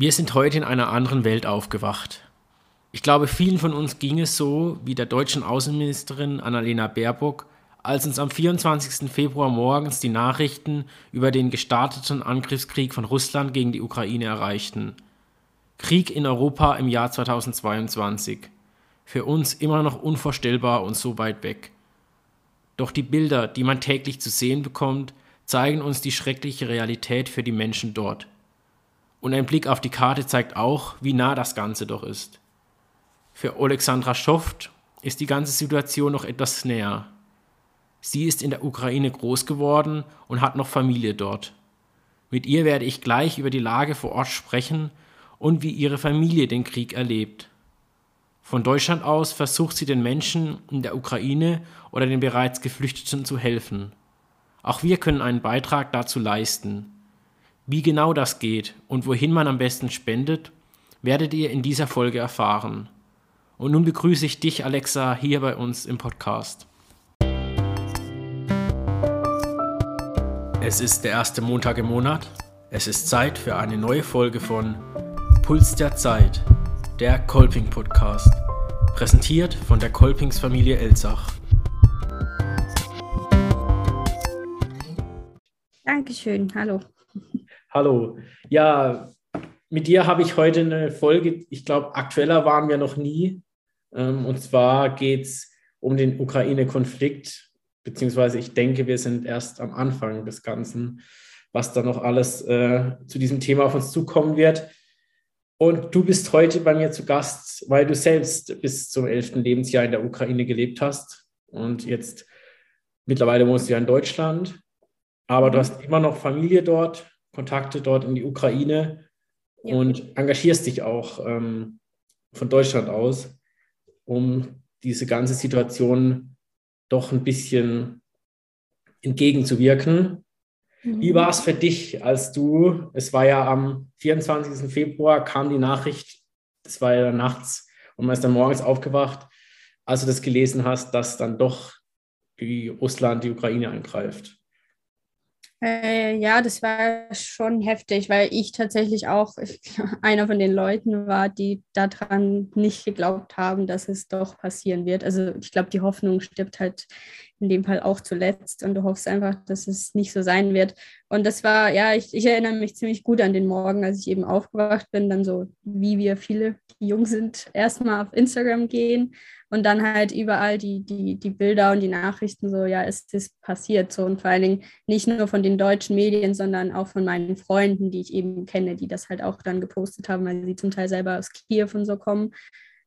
Wir sind heute in einer anderen Welt aufgewacht. Ich glaube, vielen von uns ging es so wie der deutschen Außenministerin Annalena Baerbock, als uns am 24. Februar morgens die Nachrichten über den gestarteten Angriffskrieg von Russland gegen die Ukraine erreichten. Krieg in Europa im Jahr 2022. Für uns immer noch unvorstellbar und so weit weg. Doch die Bilder, die man täglich zu sehen bekommt, zeigen uns die schreckliche Realität für die Menschen dort. Und ein Blick auf die Karte zeigt auch, wie nah das Ganze doch ist. Für Alexandra Schoft ist die ganze Situation noch etwas näher. Sie ist in der Ukraine groß geworden und hat noch Familie dort. Mit ihr werde ich gleich über die Lage vor Ort sprechen und wie ihre Familie den Krieg erlebt. Von Deutschland aus versucht sie den Menschen in der Ukraine oder den bereits Geflüchteten zu helfen. Auch wir können einen Beitrag dazu leisten. Wie genau das geht und wohin man am besten spendet, werdet ihr in dieser Folge erfahren. Und nun begrüße ich dich, Alexa, hier bei uns im Podcast. Es ist der erste Montag im Monat. Es ist Zeit für eine neue Folge von Puls der Zeit, der Kolping Podcast, präsentiert von der Kolpings Familie Elsach. Dankeschön, hallo. Hallo. Ja, mit dir habe ich heute eine Folge, ich glaube, aktueller waren wir noch nie. Ähm, und zwar geht es um den Ukraine-Konflikt, beziehungsweise ich denke, wir sind erst am Anfang des Ganzen, was da noch alles äh, zu diesem Thema auf uns zukommen wird. Und du bist heute bei mir zu Gast, weil du selbst bis zum 11. Lebensjahr in der Ukraine gelebt hast und jetzt mittlerweile wohnst du ja in Deutschland, aber du mhm. hast immer noch Familie dort Kontakte dort in die Ukraine ja. und engagierst dich auch ähm, von Deutschland aus, um diese ganze Situation doch ein bisschen entgegenzuwirken. Mhm. Wie war es für dich, als du, es war ja am 24. Februar, kam die Nachricht, es war ja nachts und man ist dann morgens aufgewacht, als du das gelesen hast, dass dann doch die Russland die Ukraine angreift? Äh, ja, das war schon heftig, weil ich tatsächlich auch einer von den Leuten war, die daran nicht geglaubt haben, dass es doch passieren wird. Also ich glaube, die Hoffnung stirbt halt in dem Fall auch zuletzt und du hoffst einfach, dass es nicht so sein wird. Und das war, ja, ich, ich erinnere mich ziemlich gut an den Morgen, als ich eben aufgewacht bin, dann so, wie wir viele, die jung sind, erstmal auf Instagram gehen und dann halt überall die, die, die Bilder und die Nachrichten so, ja, es ist passiert so und vor allen Dingen nicht nur von den deutschen Medien, sondern auch von meinen Freunden, die ich eben kenne, die das halt auch dann gepostet haben, weil sie zum Teil selber aus Kiew und so kommen.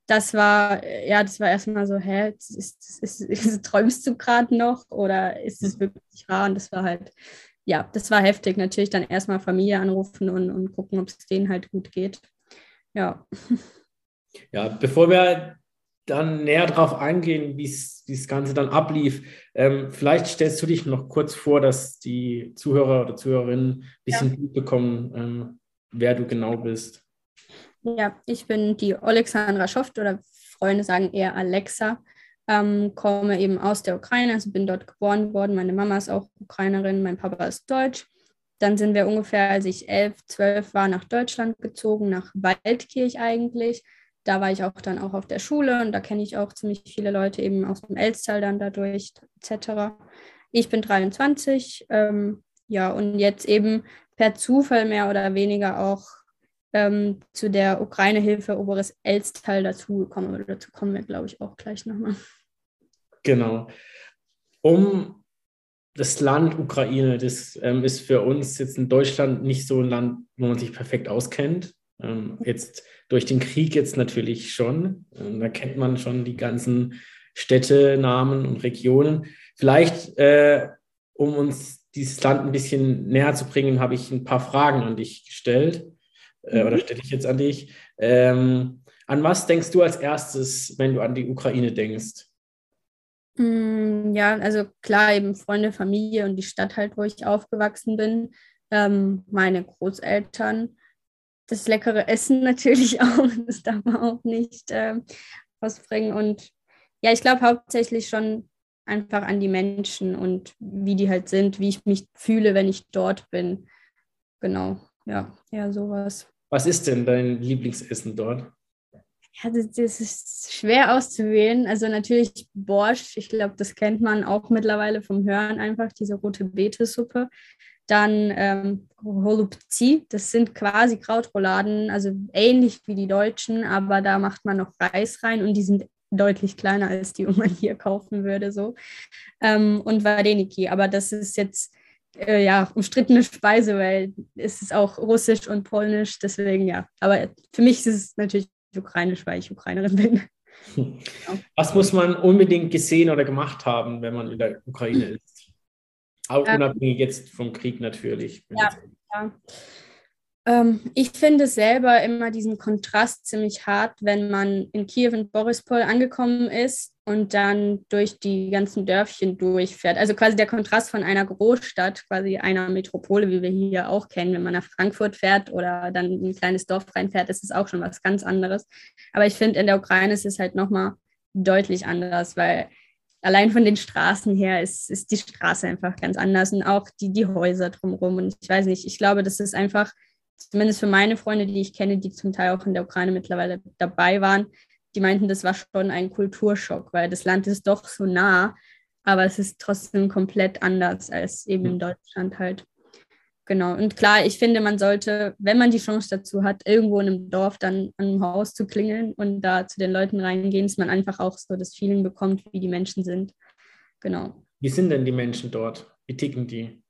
Das war, ja, das war erstmal so, hä, ist, ist, ist, träumst du gerade noch oder ist es wirklich wahr? Und das war halt, ja, das war heftig. Natürlich dann erstmal Familie anrufen und, und gucken, ob es denen halt gut geht. Ja. Ja, bevor wir dann näher darauf eingehen, wie das Ganze dann ablief. Ähm, vielleicht stellst du dich noch kurz vor, dass die Zuhörer oder Zuhörerinnen ein bisschen ja. bekommen, ähm, wer du genau bist. Ja, ich bin die Alexandra Schoft oder Freunde sagen eher Alexa. Ähm, komme eben aus der Ukraine, also bin dort geboren worden. Meine Mama ist auch Ukrainerin, mein Papa ist Deutsch. Dann sind wir ungefähr, als ich elf, zwölf war, nach Deutschland gezogen, nach Waldkirch eigentlich da war ich auch dann auch auf der Schule und da kenne ich auch ziemlich viele Leute eben aus dem Elstal dann dadurch etc. Ich bin 23, ähm, ja, und jetzt eben per Zufall mehr oder weniger auch ähm, zu der Ukraine-Hilfe Oberes Elstal dazugekommen. Oder dazu kommen wir, glaube ich, auch gleich nochmal. Genau. Um das Land Ukraine, das ähm, ist für uns jetzt in Deutschland nicht so ein Land, wo man sich perfekt auskennt. Ähm, jetzt durch den Krieg jetzt natürlich schon. Ähm, da kennt man schon die ganzen Städtenamen und Regionen. Vielleicht, äh, um uns dieses Land ein bisschen näher zu bringen, habe ich ein paar Fragen an dich gestellt. Äh, oder mhm. stelle ich jetzt an dich. Ähm, an was denkst du als erstes, wenn du an die Ukraine denkst? Mm, ja, also klar, eben Freunde, Familie und die Stadt halt, wo ich aufgewachsen bin. Ähm, meine Großeltern das leckere Essen natürlich auch, das darf man auch nicht äh, ausbringen. Und ja, ich glaube hauptsächlich schon einfach an die Menschen und wie die halt sind, wie ich mich fühle, wenn ich dort bin. Genau, ja, ja, sowas. Was ist denn dein Lieblingsessen dort? Ja, das, das, ist schwer auszuwählen. Also natürlich Borscht, ich glaube, das kennt man auch mittlerweile vom Hören einfach, diese rote Betesuppe. Dann ähm, Holubzi, das sind quasi Krautrouladen, also ähnlich wie die deutschen, aber da macht man noch Reis rein und die sind deutlich kleiner als die, die man hier kaufen würde. So. Ähm, und Wadeniki, aber das ist jetzt äh, ja umstrittene Speise, weil es ist auch russisch und polnisch, deswegen ja. Aber für mich ist es natürlich ukrainisch, weil ich Ukrainerin bin. Was muss man unbedingt gesehen oder gemacht haben, wenn man in der Ukraine ist? Auch ähm, unabhängig jetzt vom Krieg natürlich. Ja, ja. Ähm, ich finde selber immer diesen Kontrast ziemlich hart, wenn man in Kiew und Borispol angekommen ist und dann durch die ganzen Dörfchen durchfährt. Also quasi der Kontrast von einer Großstadt, quasi einer Metropole, wie wir hier auch kennen, wenn man nach Frankfurt fährt oder dann in ein kleines Dorf reinfährt, ist es auch schon was ganz anderes. Aber ich finde, in der Ukraine ist es halt nochmal deutlich anders, weil allein von den Straßen her ist, ist die Straße einfach ganz anders und auch die, die Häuser drumherum. Und ich weiß nicht, ich glaube, das ist einfach zumindest für meine Freunde, die ich kenne, die zum Teil auch in der Ukraine mittlerweile dabei waren, die meinten, das war schon ein Kulturschock, weil das Land ist doch so nah, aber es ist trotzdem komplett anders als eben in Deutschland halt. Genau. Und klar, ich finde, man sollte, wenn man die Chance dazu hat, irgendwo in einem Dorf dann an einem Haus zu klingeln und da zu den Leuten reingehen, dass man einfach auch so das Feeling bekommt, wie die Menschen sind. Genau. Wie sind denn die Menschen dort? Wie ticken die?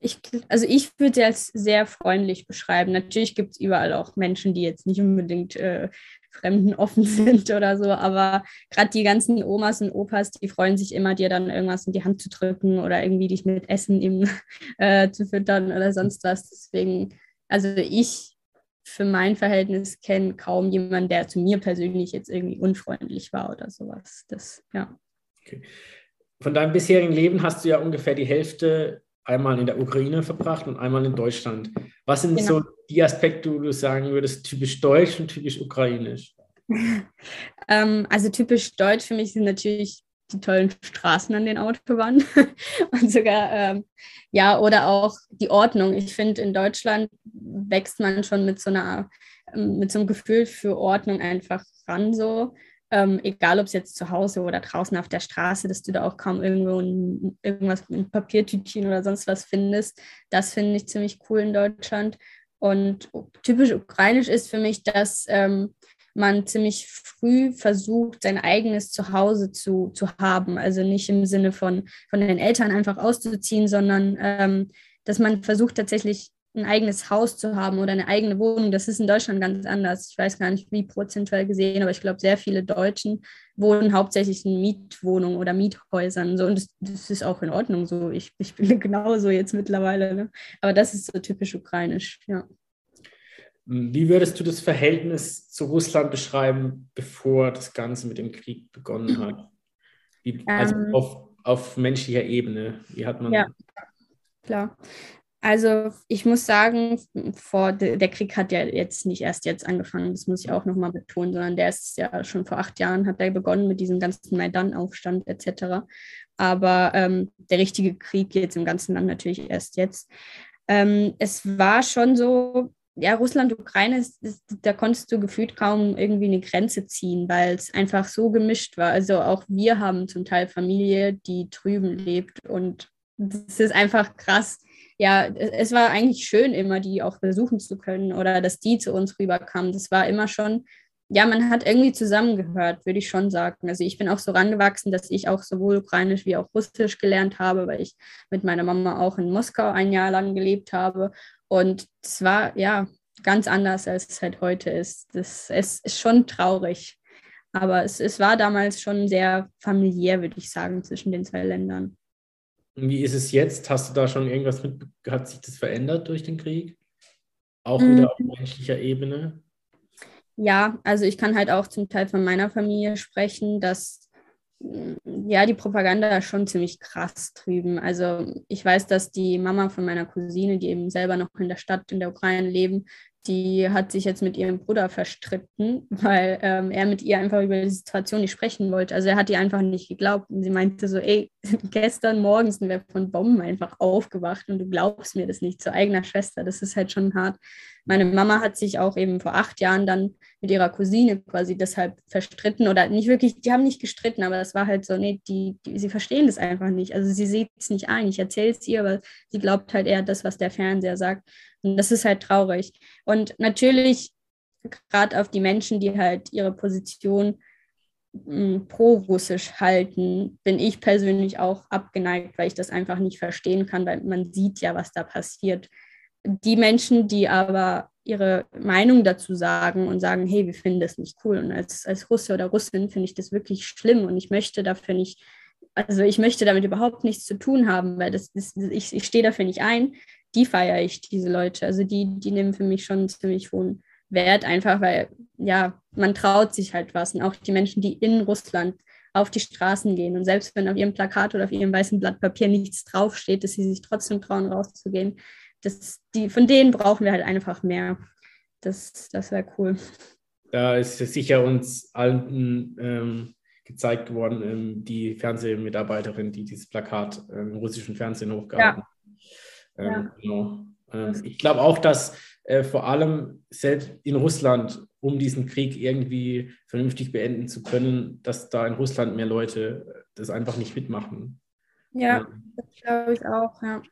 Ich, also ich würde sie als sehr freundlich beschreiben. Natürlich gibt es überall auch Menschen, die jetzt nicht unbedingt äh, Fremden offen sind oder so, aber gerade die ganzen Omas und Opas, die freuen sich immer, dir dann irgendwas in die Hand zu drücken oder irgendwie dich mit Essen eben äh, zu füttern oder sonst was. Deswegen, also ich für mein Verhältnis kenne kaum jemanden, der zu mir persönlich jetzt irgendwie unfreundlich war oder sowas. Das, ja. Okay. Von deinem bisherigen Leben hast du ja ungefähr die Hälfte einmal in der Ukraine verbracht und einmal in Deutschland. Was sind genau. so die Aspekte, wo du sagen würdest, typisch deutsch und typisch ukrainisch? ähm, also typisch deutsch für mich sind natürlich die tollen Straßen an den Autobahnen und sogar, ähm, ja, oder auch die Ordnung. Ich finde, in Deutschland wächst man schon mit so einer, mit so einem Gefühl für Ordnung einfach ran so ähm, egal ob es jetzt zu Hause oder draußen auf der Straße, dass du da auch kaum irgendwo ein, irgendwas mit Papiertütchen oder sonst was findest. Das finde ich ziemlich cool in Deutschland. Und typisch ukrainisch ist für mich, dass ähm, man ziemlich früh versucht, sein eigenes Zuhause zu, zu haben. Also nicht im Sinne von, von den Eltern einfach auszuziehen, sondern ähm, dass man versucht tatsächlich ein eigenes Haus zu haben oder eine eigene Wohnung, das ist in Deutschland ganz anders. Ich weiß gar nicht, wie prozentuell gesehen, aber ich glaube, sehr viele Deutschen wohnen hauptsächlich in Mietwohnungen oder Miethäusern. So, und das, das ist auch in Ordnung so. Ich, ich bin genauso jetzt mittlerweile. Ne? Aber das ist so typisch ukrainisch, ja. Wie würdest du das Verhältnis zu Russland beschreiben, bevor das Ganze mit dem Krieg begonnen hat? Wie, also ähm, auf, auf menschlicher Ebene. Wie hat man. Ja, klar. Also ich muss sagen, vor, der Krieg hat ja jetzt nicht erst jetzt angefangen, das muss ich auch nochmal betonen, sondern der ist ja schon vor acht Jahren, hat er begonnen mit diesem ganzen Maidan-Aufstand etc. Aber ähm, der richtige Krieg jetzt im ganzen Land natürlich erst jetzt. Ähm, es war schon so, ja, Russland, Ukraine, da konntest du gefühlt kaum irgendwie eine Grenze ziehen, weil es einfach so gemischt war. Also auch wir haben zum Teil Familie, die drüben lebt und das ist einfach krass ja, es war eigentlich schön, immer die auch besuchen zu können oder dass die zu uns rüberkamen. Das war immer schon, ja, man hat irgendwie zusammengehört, würde ich schon sagen. Also ich bin auch so rangewachsen, dass ich auch sowohl Ukrainisch wie auch Russisch gelernt habe, weil ich mit meiner Mama auch in Moskau ein Jahr lang gelebt habe. Und es war ja ganz anders, als es halt heute ist. Das, es ist schon traurig. Aber es, es war damals schon sehr familiär, würde ich sagen, zwischen den zwei Ländern. Wie ist es jetzt? Hast du da schon irgendwas mit, hat sich das verändert durch den Krieg? Auch mhm. wieder auf menschlicher Ebene? Ja, also ich kann halt auch zum Teil von meiner Familie sprechen, dass mm, ja, die Propaganda ist schon ziemlich krass drüben. Also ich weiß, dass die Mama von meiner Cousine, die eben selber noch in der Stadt in der Ukraine leben, die hat sich jetzt mit ihrem Bruder verstritten, weil ähm, er mit ihr einfach über die Situation nicht sprechen wollte. Also er hat ihr einfach nicht geglaubt. Und sie meinte so, ey, gestern Morgen sind wir von Bomben einfach aufgewacht und du glaubst mir das nicht zur eigener Schwester. Das ist halt schon hart. Meine Mama hat sich auch eben vor acht Jahren dann mit ihrer Cousine quasi deshalb verstritten oder nicht wirklich, die haben nicht gestritten, aber es war halt so, nee, die, die sie verstehen das einfach nicht. Also sie sieht es nicht ein. Ich erzähle es ihr, aber sie glaubt halt eher das, was der Fernseher sagt. Und das ist halt traurig. Und natürlich, gerade auf die Menschen, die halt ihre Position hm, pro-russisch halten, bin ich persönlich auch abgeneigt, weil ich das einfach nicht verstehen kann, weil man sieht ja, was da passiert. Die Menschen, die aber ihre Meinung dazu sagen und sagen, hey, wir finden das nicht cool. Und als, als Russe oder Russin finde ich das wirklich schlimm und ich möchte dafür nicht, also ich möchte damit überhaupt nichts zu tun haben, weil das, das ich, ich stehe dafür nicht ein die feiere ich, diese Leute. Also die, die nehmen für mich schon ziemlich hohen Wert, einfach weil, ja, man traut sich halt was. Und auch die Menschen, die in Russland auf die Straßen gehen und selbst wenn auf ihrem Plakat oder auf ihrem weißen Blatt Papier nichts draufsteht, dass sie sich trotzdem trauen, rauszugehen. Das, die, von denen brauchen wir halt einfach mehr. Das, das wäre cool. Da ist sicher uns allen ähm, gezeigt worden, ähm, die Fernsehmitarbeiterin, die dieses Plakat ähm, im russischen Fernsehen hochgehalten hat. Ja ähm, ja. Genau. Ähm, ich glaube auch, dass äh, vor allem selbst in Russland, um diesen Krieg irgendwie vernünftig beenden zu können, dass da in Russland mehr Leute das einfach nicht mitmachen. Ja, ja. das glaube ich auch, ja.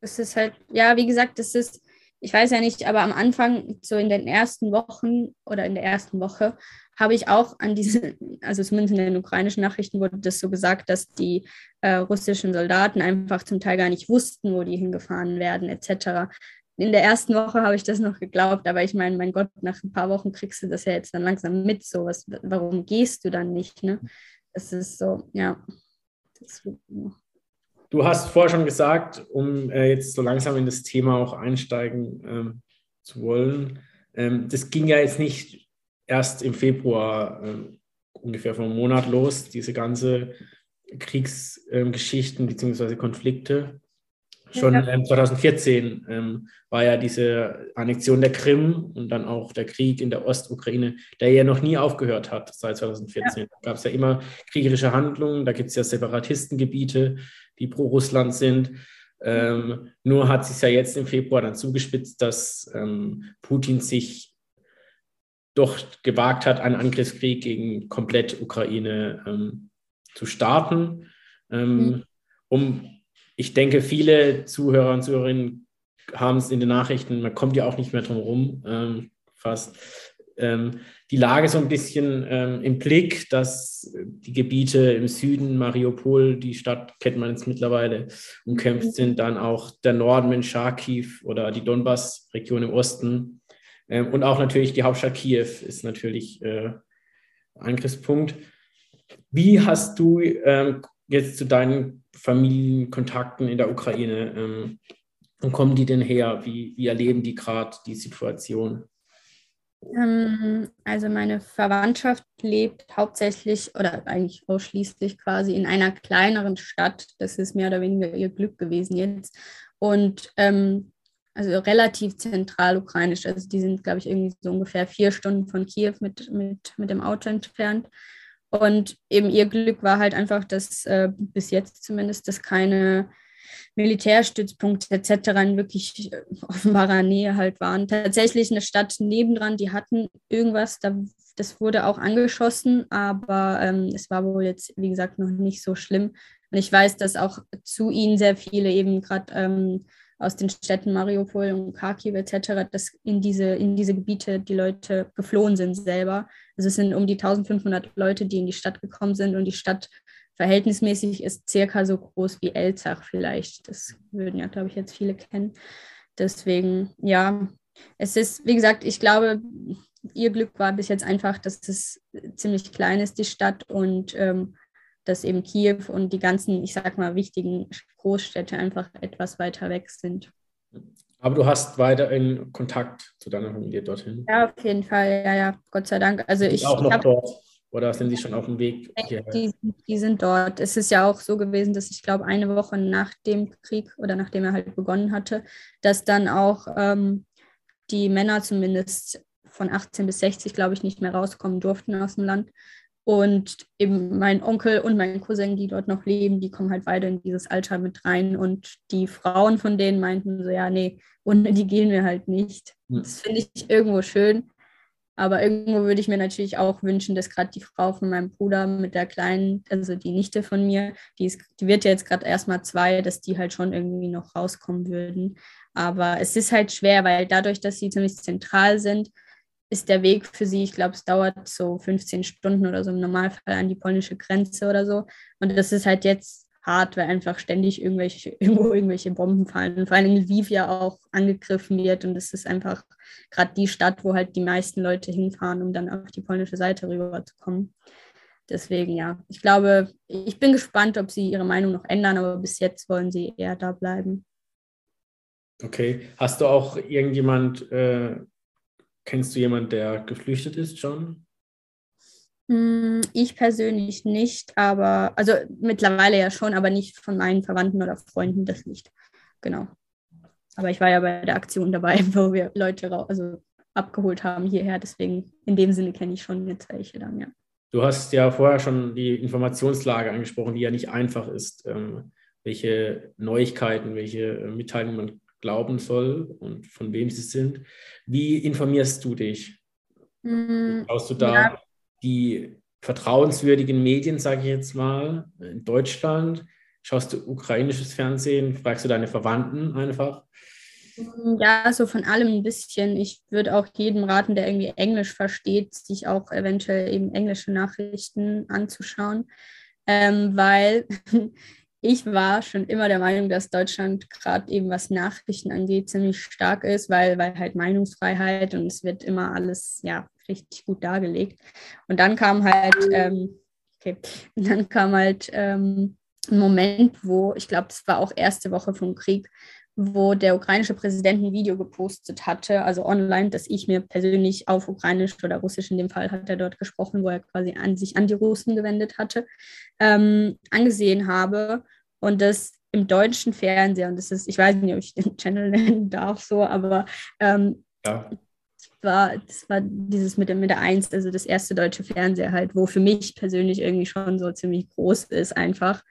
Das ist halt, ja, wie gesagt, das ist ich weiß ja nicht, aber am Anfang, so in den ersten Wochen oder in der ersten Woche, habe ich auch an diese, also zumindest in den ukrainischen Nachrichten wurde das so gesagt, dass die äh, russischen Soldaten einfach zum Teil gar nicht wussten, wo die hingefahren werden, etc. In der ersten Woche habe ich das noch geglaubt, aber ich meine, mein Gott, nach ein paar Wochen kriegst du das ja jetzt dann langsam mit, so was, warum gehst du dann nicht, ne? Das ist so, ja. Das wird noch. Du hast vorher schon gesagt, um äh, jetzt so langsam in das Thema auch einsteigen ähm, zu wollen, ähm, das ging ja jetzt nicht erst im Februar äh, ungefähr vor einem Monat los, diese ganze Kriegsgeschichten ähm, bzw. Konflikte. Schon ja. 2014 ähm, war ja diese Annexion der Krim und dann auch der Krieg in der Ostukraine, der ja noch nie aufgehört hat seit 2014. Ja. Da gab es ja immer kriegerische Handlungen, da gibt es ja Separatistengebiete, die pro Russland sind. Ähm, nur hat sich ja jetzt im Februar dann zugespitzt, dass ähm, Putin sich doch gewagt hat, einen Angriffskrieg gegen komplett Ukraine ähm, zu starten. Mhm. Um, ich denke, viele Zuhörer und Zuhörerinnen haben es in den Nachrichten, man kommt ja auch nicht mehr drum herum, ähm, fast ähm, die Lage so ein bisschen ähm, im Blick, dass die Gebiete im Süden, Mariupol, die Stadt kennt man jetzt mittlerweile, umkämpft mhm. sind, dann auch der Norden mit Charkiw oder die Donbass-Region im Osten ähm, und auch natürlich die Hauptstadt Kiew ist natürlich äh, Angriffspunkt. Wie hast du ähm, jetzt zu deinen Familienkontakten in der Ukraine, ähm, wo kommen die denn her? Wie, wie erleben die gerade die Situation? Ähm, also meine Verwandtschaft lebt hauptsächlich oder eigentlich ausschließlich quasi in einer kleineren Stadt. Das ist mehr oder weniger ihr Glück gewesen jetzt. Und ähm, also relativ zentral ukrainisch. Also die sind, glaube ich, irgendwie so ungefähr vier Stunden von Kiew mit, mit, mit dem Auto entfernt. Und eben ihr Glück war halt einfach, dass äh, bis jetzt zumindest, dass keine Militärstützpunkte etc. in wirklich äh, offenbarer Nähe halt waren. Tatsächlich eine Stadt nebendran, die hatten irgendwas, da, das wurde auch angeschossen, aber ähm, es war wohl jetzt, wie gesagt, noch nicht so schlimm. Und ich weiß, dass auch zu ihnen sehr viele eben gerade ähm, aus den Städten Mariupol und Kharkiv etc., dass in diese, in diese Gebiete die Leute geflohen sind selber. Also es sind um die 1500 Leute, die in die Stadt gekommen sind und die Stadt verhältnismäßig ist circa so groß wie Elzach vielleicht. Das würden ja, glaube ich, jetzt viele kennen. Deswegen, ja, es ist, wie gesagt, ich glaube, ihr Glück war bis jetzt einfach, dass es ziemlich klein ist, die Stadt, und ähm, dass eben Kiew und die ganzen, ich sag mal, wichtigen Großstädte einfach etwas weiter weg sind. Aber du hast weiter in Kontakt zu deiner Familie dorthin? Ja, auf jeden Fall, ja, ja, Gott sei Dank. Also ich auch noch hab, dort. Oder sind Sie schon auf dem Weg? Die, die, sind dort. Es ist ja auch so gewesen, dass ich glaube, eine Woche nach dem Krieg oder nachdem er halt begonnen hatte, dass dann auch ähm, die Männer zumindest von 18 bis 60, glaube ich, nicht mehr rauskommen durften aus dem Land. Und eben mein Onkel und mein Cousin, die dort noch leben, die kommen halt weiter in dieses Alter mit rein. Und die Frauen von denen meinten so, ja, nee, ohne die gehen wir halt nicht. Das finde ich irgendwo schön. Aber irgendwo würde ich mir natürlich auch wünschen, dass gerade die Frau von meinem Bruder mit der kleinen, also die Nichte von mir, die, ist, die wird ja jetzt gerade erstmal zwei, dass die halt schon irgendwie noch rauskommen würden. Aber es ist halt schwer, weil dadurch, dass sie ziemlich zentral sind, ist der Weg für sie, ich glaube, es dauert so 15 Stunden oder so im Normalfall an die polnische Grenze oder so. Und das ist halt jetzt hart, weil einfach ständig irgendwelche, irgendwo irgendwelche Bomben fallen. Vor allem Lviv ja auch angegriffen wird. Und das ist einfach gerade die Stadt, wo halt die meisten Leute hinfahren, um dann auf die polnische Seite rüberzukommen. Deswegen ja, ich glaube, ich bin gespannt, ob sie ihre Meinung noch ändern, aber bis jetzt wollen sie eher da bleiben. Okay. Hast du auch irgendjemand äh, Kennst du jemanden, der geflüchtet ist, John? Hm, ich persönlich nicht, aber, also mittlerweile ja schon, aber nicht von meinen Verwandten oder Freunden, das nicht. Genau. Aber ich war ja bei der Aktion dabei, wo wir Leute also abgeholt haben hierher, deswegen in dem Sinne kenne ich schon jetzt welche dann, ja. Du hast ja vorher schon die Informationslage angesprochen, die ja nicht einfach ist. Ähm, welche Neuigkeiten, welche Mitteilungen man glauben soll und von wem sie sind. Wie informierst du dich? Mm, Schaust du da ja. Die vertrauenswürdigen Medien, sage ich jetzt mal, in Deutschland? Schaust du ukrainisches Fernsehen? Fragst du deine Verwandten einfach? Mm, ja, so von allem ein bisschen. Ich würde auch jedem raten, der irgendwie Englisch versteht, sich auch eventuell eben englische Nachrichten anzuschauen, ähm, weil ich war schon immer der Meinung, dass Deutschland gerade eben was Nachrichten angeht ziemlich stark ist, weil, weil halt Meinungsfreiheit und es wird immer alles ja richtig gut dargelegt. Und dann kam halt, ähm, okay, dann kam halt ähm, ein Moment, wo ich glaube, das war auch erste Woche vom Krieg, wo der ukrainische Präsident ein Video gepostet hatte, also online, dass ich mir persönlich auf Ukrainisch oder Russisch in dem Fall hat er dort gesprochen, wo er quasi an sich an die Russen gewendet hatte, ähm, angesehen habe und das im deutschen Fernseher, und das ist, ich weiß nicht, ob ich den Channel nennen darf, so, aber ähm, ja. war, das war dieses mit der, mit der Eins, also das erste deutsche Fernseher halt, wo für mich persönlich irgendwie schon so ziemlich groß ist einfach.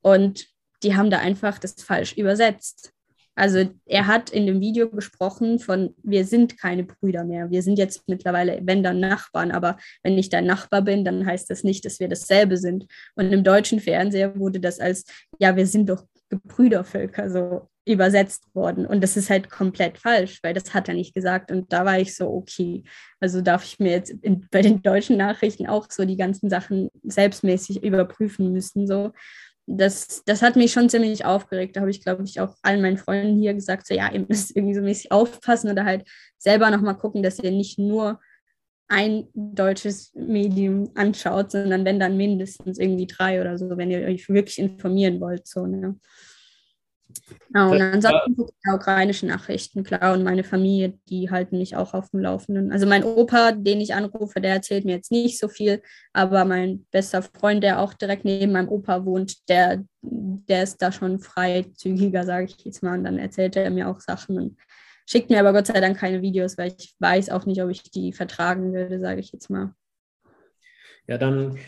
Und die haben da einfach das falsch übersetzt. Also er hat in dem Video gesprochen von, wir sind keine Brüder mehr. Wir sind jetzt mittlerweile, wenn dann Nachbarn, aber wenn ich dein Nachbar bin, dann heißt das nicht, dass wir dasselbe sind. Und im deutschen Fernseher wurde das als, ja, wir sind doch Gebrüdervölker so übersetzt worden. Und das ist halt komplett falsch, weil das hat er nicht gesagt. Und da war ich so, okay, also darf ich mir jetzt in, bei den deutschen Nachrichten auch so die ganzen Sachen selbstmäßig überprüfen müssen. So das, das hat mich schon ziemlich aufgeregt. Da habe ich, glaube ich, auch allen meinen Freunden hier gesagt, so ja, ihr müsst irgendwie so mäßig aufpassen oder halt selber nochmal gucken, dass ihr nicht nur ein deutsches Medium anschaut, sondern wenn dann mindestens irgendwie drei oder so, wenn ihr euch wirklich informieren wollt. So, ne? Genau, und ansonsten gucke ich ukrainische Nachrichten, klar, und meine Familie, die halten mich auch auf dem Laufenden. Also mein Opa, den ich anrufe, der erzählt mir jetzt nicht so viel, aber mein bester Freund, der auch direkt neben meinem Opa wohnt, der, der ist da schon freizügiger, sage ich jetzt mal, und dann erzählt er mir auch Sachen und schickt mir aber Gott sei Dank keine Videos, weil ich weiß auch nicht, ob ich die vertragen würde, sage ich jetzt mal. Ja, dann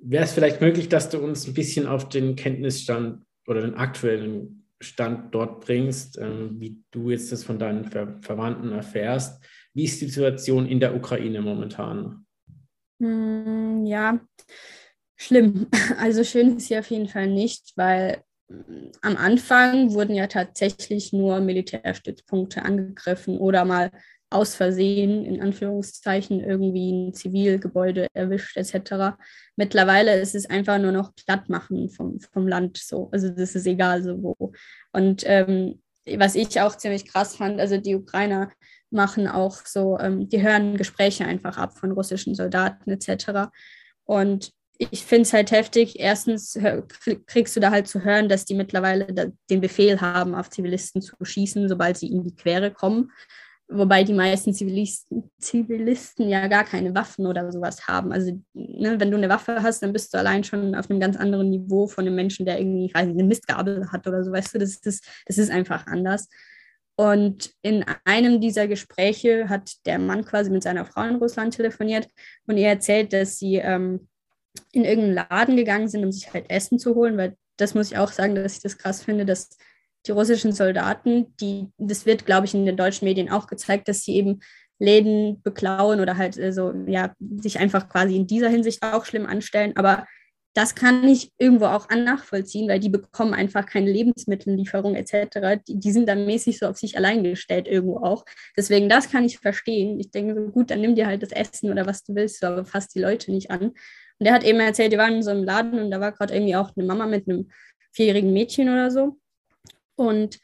wäre es vielleicht möglich, dass du uns ein bisschen auf den Kenntnisstand oder den aktuellen Stand dort bringst, ähm, wie du jetzt das von deinen Ver Verwandten erfährst. Wie ist die Situation in der Ukraine momentan? Hm, ja, schlimm. Also schön ist sie auf jeden Fall nicht, weil hm, am Anfang wurden ja tatsächlich nur Militärstützpunkte angegriffen oder mal aus Versehen, in Anführungszeichen, irgendwie ein Zivilgebäude erwischt etc. Mittlerweile ist es einfach nur noch Plattmachen vom, vom Land so. Also das ist egal so wo. Und ähm, was ich auch ziemlich krass fand, also die Ukrainer machen auch so, ähm, die hören Gespräche einfach ab von russischen Soldaten etc. Und ich finde es halt heftig. Erstens kriegst du da halt zu hören, dass die mittlerweile den Befehl haben, auf Zivilisten zu schießen, sobald sie in die Quere kommen. Wobei die meisten Zivilisten, Zivilisten ja gar keine Waffen oder sowas haben. Also, ne, wenn du eine Waffe hast, dann bist du allein schon auf einem ganz anderen Niveau von einem Menschen, der irgendwie, weiß nicht, eine Mistgabel hat oder so, weißt du, das ist, das ist einfach anders. Und in einem dieser Gespräche hat der Mann quasi mit seiner Frau in Russland telefoniert und ihr erzählt, dass sie ähm, in irgendeinen Laden gegangen sind, um sich halt Essen zu holen, weil das muss ich auch sagen, dass ich das krass finde, dass die russischen Soldaten, die, das wird, glaube ich, in den deutschen Medien auch gezeigt, dass sie eben Läden beklauen oder halt äh, so, ja, sich einfach quasi in dieser Hinsicht auch schlimm anstellen. Aber das kann ich irgendwo auch nachvollziehen, weil die bekommen einfach keine Lebensmittellieferung etc. Die, die, sind dann mäßig so auf sich allein gestellt irgendwo auch. Deswegen, das kann ich verstehen. Ich denke so, gut, dann nimm dir halt das Essen oder was du willst, aber fass die Leute nicht an. Und der hat eben erzählt, die waren in so einem Laden und da war gerade irgendwie auch eine Mama mit einem vierjährigen Mädchen oder so. Und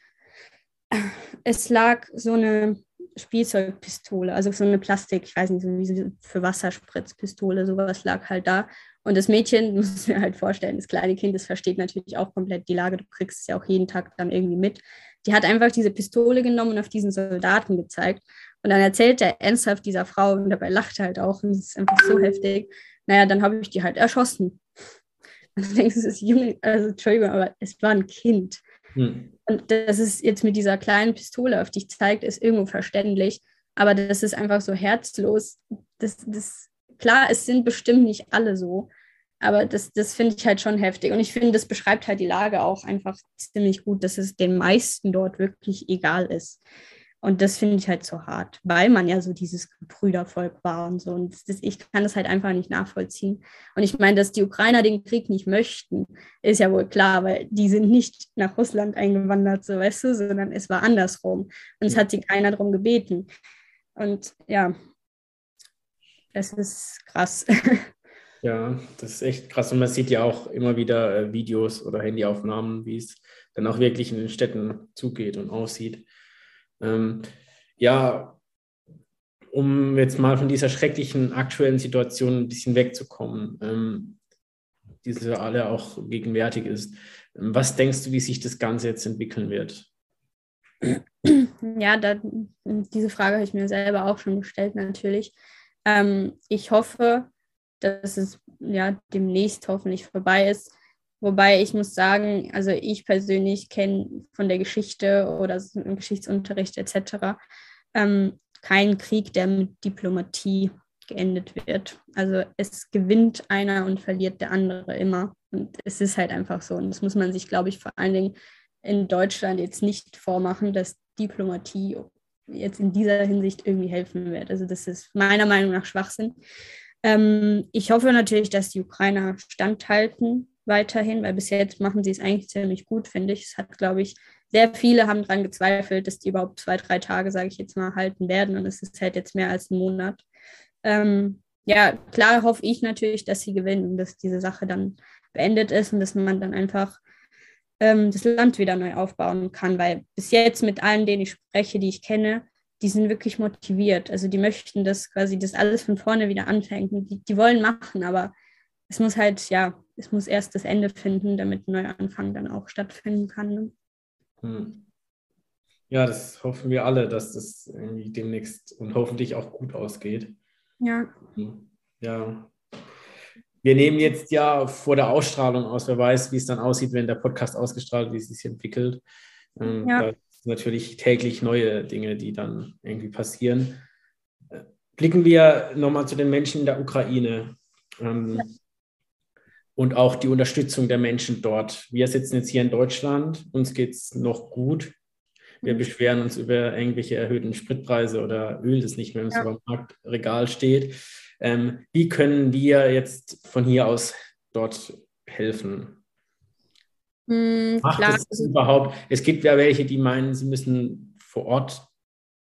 es lag so eine Spielzeugpistole, also so eine Plastik, ich weiß nicht, so für Wasserspritzpistole, sowas lag halt da. Und das Mädchen, muss mir halt vorstellen, das kleine Kind, das versteht natürlich auch komplett die Lage, du kriegst es ja auch jeden Tag dann irgendwie mit. Die hat einfach diese Pistole genommen und auf diesen Soldaten gezeigt. Und dann erzählt er ernsthaft dieser Frau und dabei lacht er halt auch und es ist einfach so heftig. Naja, dann habe ich die halt erschossen. Und du denkst, es ist Junge, also Entschuldigung, aber es war ein Kind. Hm. Und dass es jetzt mit dieser kleinen Pistole auf dich zeigt, ist irgendwo verständlich. Aber das ist einfach so herzlos. Das, das, klar, es sind bestimmt nicht alle so. Aber das, das finde ich halt schon heftig. Und ich finde, das beschreibt halt die Lage auch einfach ziemlich gut, dass es den meisten dort wirklich egal ist. Und das finde ich halt so hart, weil man ja so dieses Brüdervolk war und so. Und das, ich kann das halt einfach nicht nachvollziehen. Und ich meine, dass die Ukrainer den Krieg nicht möchten, ist ja wohl klar, weil die sind nicht nach Russland eingewandert, so weißt du, sondern es war andersrum. Und es hat sie keiner darum gebeten. Und ja, das ist krass. Ja, das ist echt krass. Und man sieht ja auch immer wieder äh, Videos oder Handyaufnahmen, wie es dann auch wirklich in den Städten zugeht und aussieht. Ähm, ja, um jetzt mal von dieser schrecklichen aktuellen Situation ein bisschen wegzukommen, ähm, die für alle auch gegenwärtig ist. Ähm, was denkst du, wie sich das Ganze jetzt entwickeln wird? Ja, da, diese Frage habe ich mir selber auch schon gestellt, natürlich. Ähm, ich hoffe, dass es ja demnächst hoffentlich vorbei ist. Wobei ich muss sagen, also ich persönlich kenne von der Geschichte oder im Geschichtsunterricht etc. Ähm, keinen Krieg, der mit Diplomatie geendet wird. Also es gewinnt einer und verliert der andere immer. Und es ist halt einfach so. Und das muss man sich, glaube ich, vor allen Dingen in Deutschland jetzt nicht vormachen, dass Diplomatie jetzt in dieser Hinsicht irgendwie helfen wird. Also das ist meiner Meinung nach Schwachsinn. Ähm, ich hoffe natürlich, dass die Ukrainer standhalten weiterhin, weil bis jetzt machen sie es eigentlich ziemlich gut, finde ich. Es hat, glaube ich, sehr viele haben daran gezweifelt, dass die überhaupt zwei, drei Tage, sage ich jetzt mal, halten werden. Und es ist halt jetzt mehr als ein Monat. Ähm, ja, klar hoffe ich natürlich, dass sie gewinnen und dass diese Sache dann beendet ist und dass man dann einfach ähm, das Land wieder neu aufbauen kann. Weil bis jetzt mit allen, denen ich spreche, die ich kenne, die sind wirklich motiviert. Also die möchten, dass quasi das alles von vorne wieder anfängt. Die, die wollen machen, aber es muss halt, ja, es muss erst das Ende finden, damit ein Neuanfang dann auch stattfinden kann. Ne? Hm. Ja, das hoffen wir alle, dass das irgendwie demnächst und hoffentlich auch gut ausgeht. Ja. Hm. Ja. Wir nehmen jetzt ja vor der Ausstrahlung aus, wer weiß, wie es dann aussieht, wenn der Podcast ausgestrahlt, wie es sich entwickelt. Ähm, ja. Da sind natürlich täglich neue Dinge, die dann irgendwie passieren. Äh, blicken wir nochmal zu den Menschen in der Ukraine. Ähm, ja und auch die Unterstützung der Menschen dort. Wir sitzen jetzt hier in Deutschland, uns geht es noch gut. Wir beschweren uns über irgendwelche erhöhten Spritpreise oder Öl, das nicht mehr im ja. Supermarktregal steht. Ähm, wie können wir jetzt von hier aus dort helfen? Hm, Macht klar. es überhaupt? Es gibt ja welche, die meinen, sie müssen vor Ort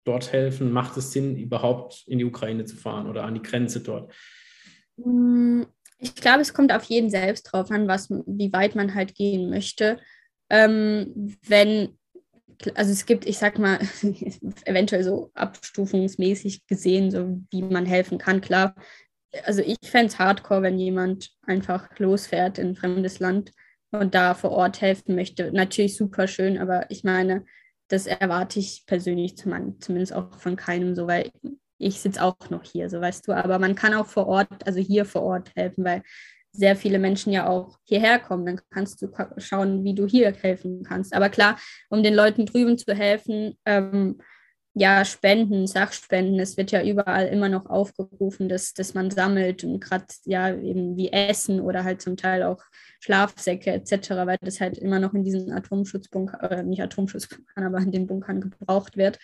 dort helfen. Macht es Sinn, überhaupt in die Ukraine zu fahren oder an die Grenze dort? Hm, ich glaube, es kommt auf jeden selbst drauf an, was, wie weit man halt gehen möchte. Ähm, wenn, also es gibt, ich sag mal, eventuell so abstufungsmäßig gesehen, so wie man helfen kann, klar. Also ich fände es hardcore, wenn jemand einfach losfährt in ein fremdes Land und da vor Ort helfen möchte. Natürlich super schön, aber ich meine, das erwarte ich persönlich zumindest auch von keinem so, weil ich sitze auch noch hier, so weißt du, aber man kann auch vor Ort, also hier vor Ort helfen, weil sehr viele Menschen ja auch hierher kommen. Dann kannst du schauen, wie du hier helfen kannst. Aber klar, um den Leuten drüben zu helfen, ähm, ja, Spenden, Sachspenden, es wird ja überall immer noch aufgerufen, dass, dass man sammelt und gerade ja eben wie Essen oder halt zum Teil auch Schlafsäcke etc., weil das halt immer noch in diesen Atomschutzbunkern, äh, nicht Atomschutzbunkern, aber in den Bunkern gebraucht wird.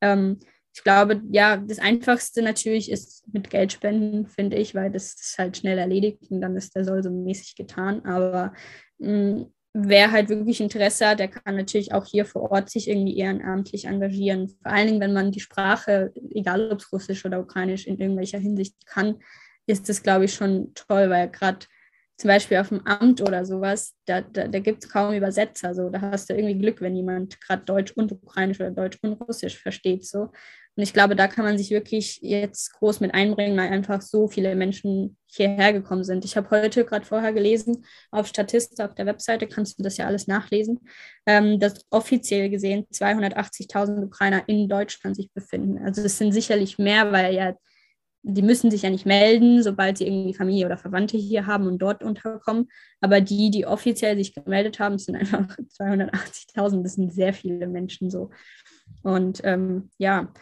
Ähm, ich glaube, ja, das Einfachste natürlich ist mit Geld spenden, finde ich, weil das ist halt schnell erledigt und dann ist der Soll so mäßig getan. Aber mh, mm, wer halt wirklich Interesse hat, der kann natürlich auch hier vor Ort sich irgendwie ehrenamtlich engagieren. Vor allen Dingen, wenn man die Sprache, egal ob es Russisch oder Ukrainisch, in irgendwelcher Hinsicht kann, ist das, glaube ich, schon toll, weil gerade zum Beispiel auf dem Amt oder sowas, da, da, da gibt es kaum Übersetzer. So. Da hast du irgendwie Glück, wenn jemand gerade Deutsch und Ukrainisch oder Deutsch und Russisch versteht. So. Und ich glaube, da kann man sich wirklich jetzt groß mit einbringen, weil einfach so viele Menschen hierher gekommen sind. Ich habe heute gerade vorher gelesen, auf Statista, auf der Webseite kannst du das ja alles nachlesen, ähm, dass offiziell gesehen 280.000 Ukrainer in Deutschland sich befinden. Also es sind sicherlich mehr, weil ja, die müssen sich ja nicht melden, sobald sie irgendwie Familie oder Verwandte hier haben und dort unterkommen. Aber die, die offiziell sich gemeldet haben, sind einfach 280.000. Das sind sehr viele Menschen so. Und ähm, ja,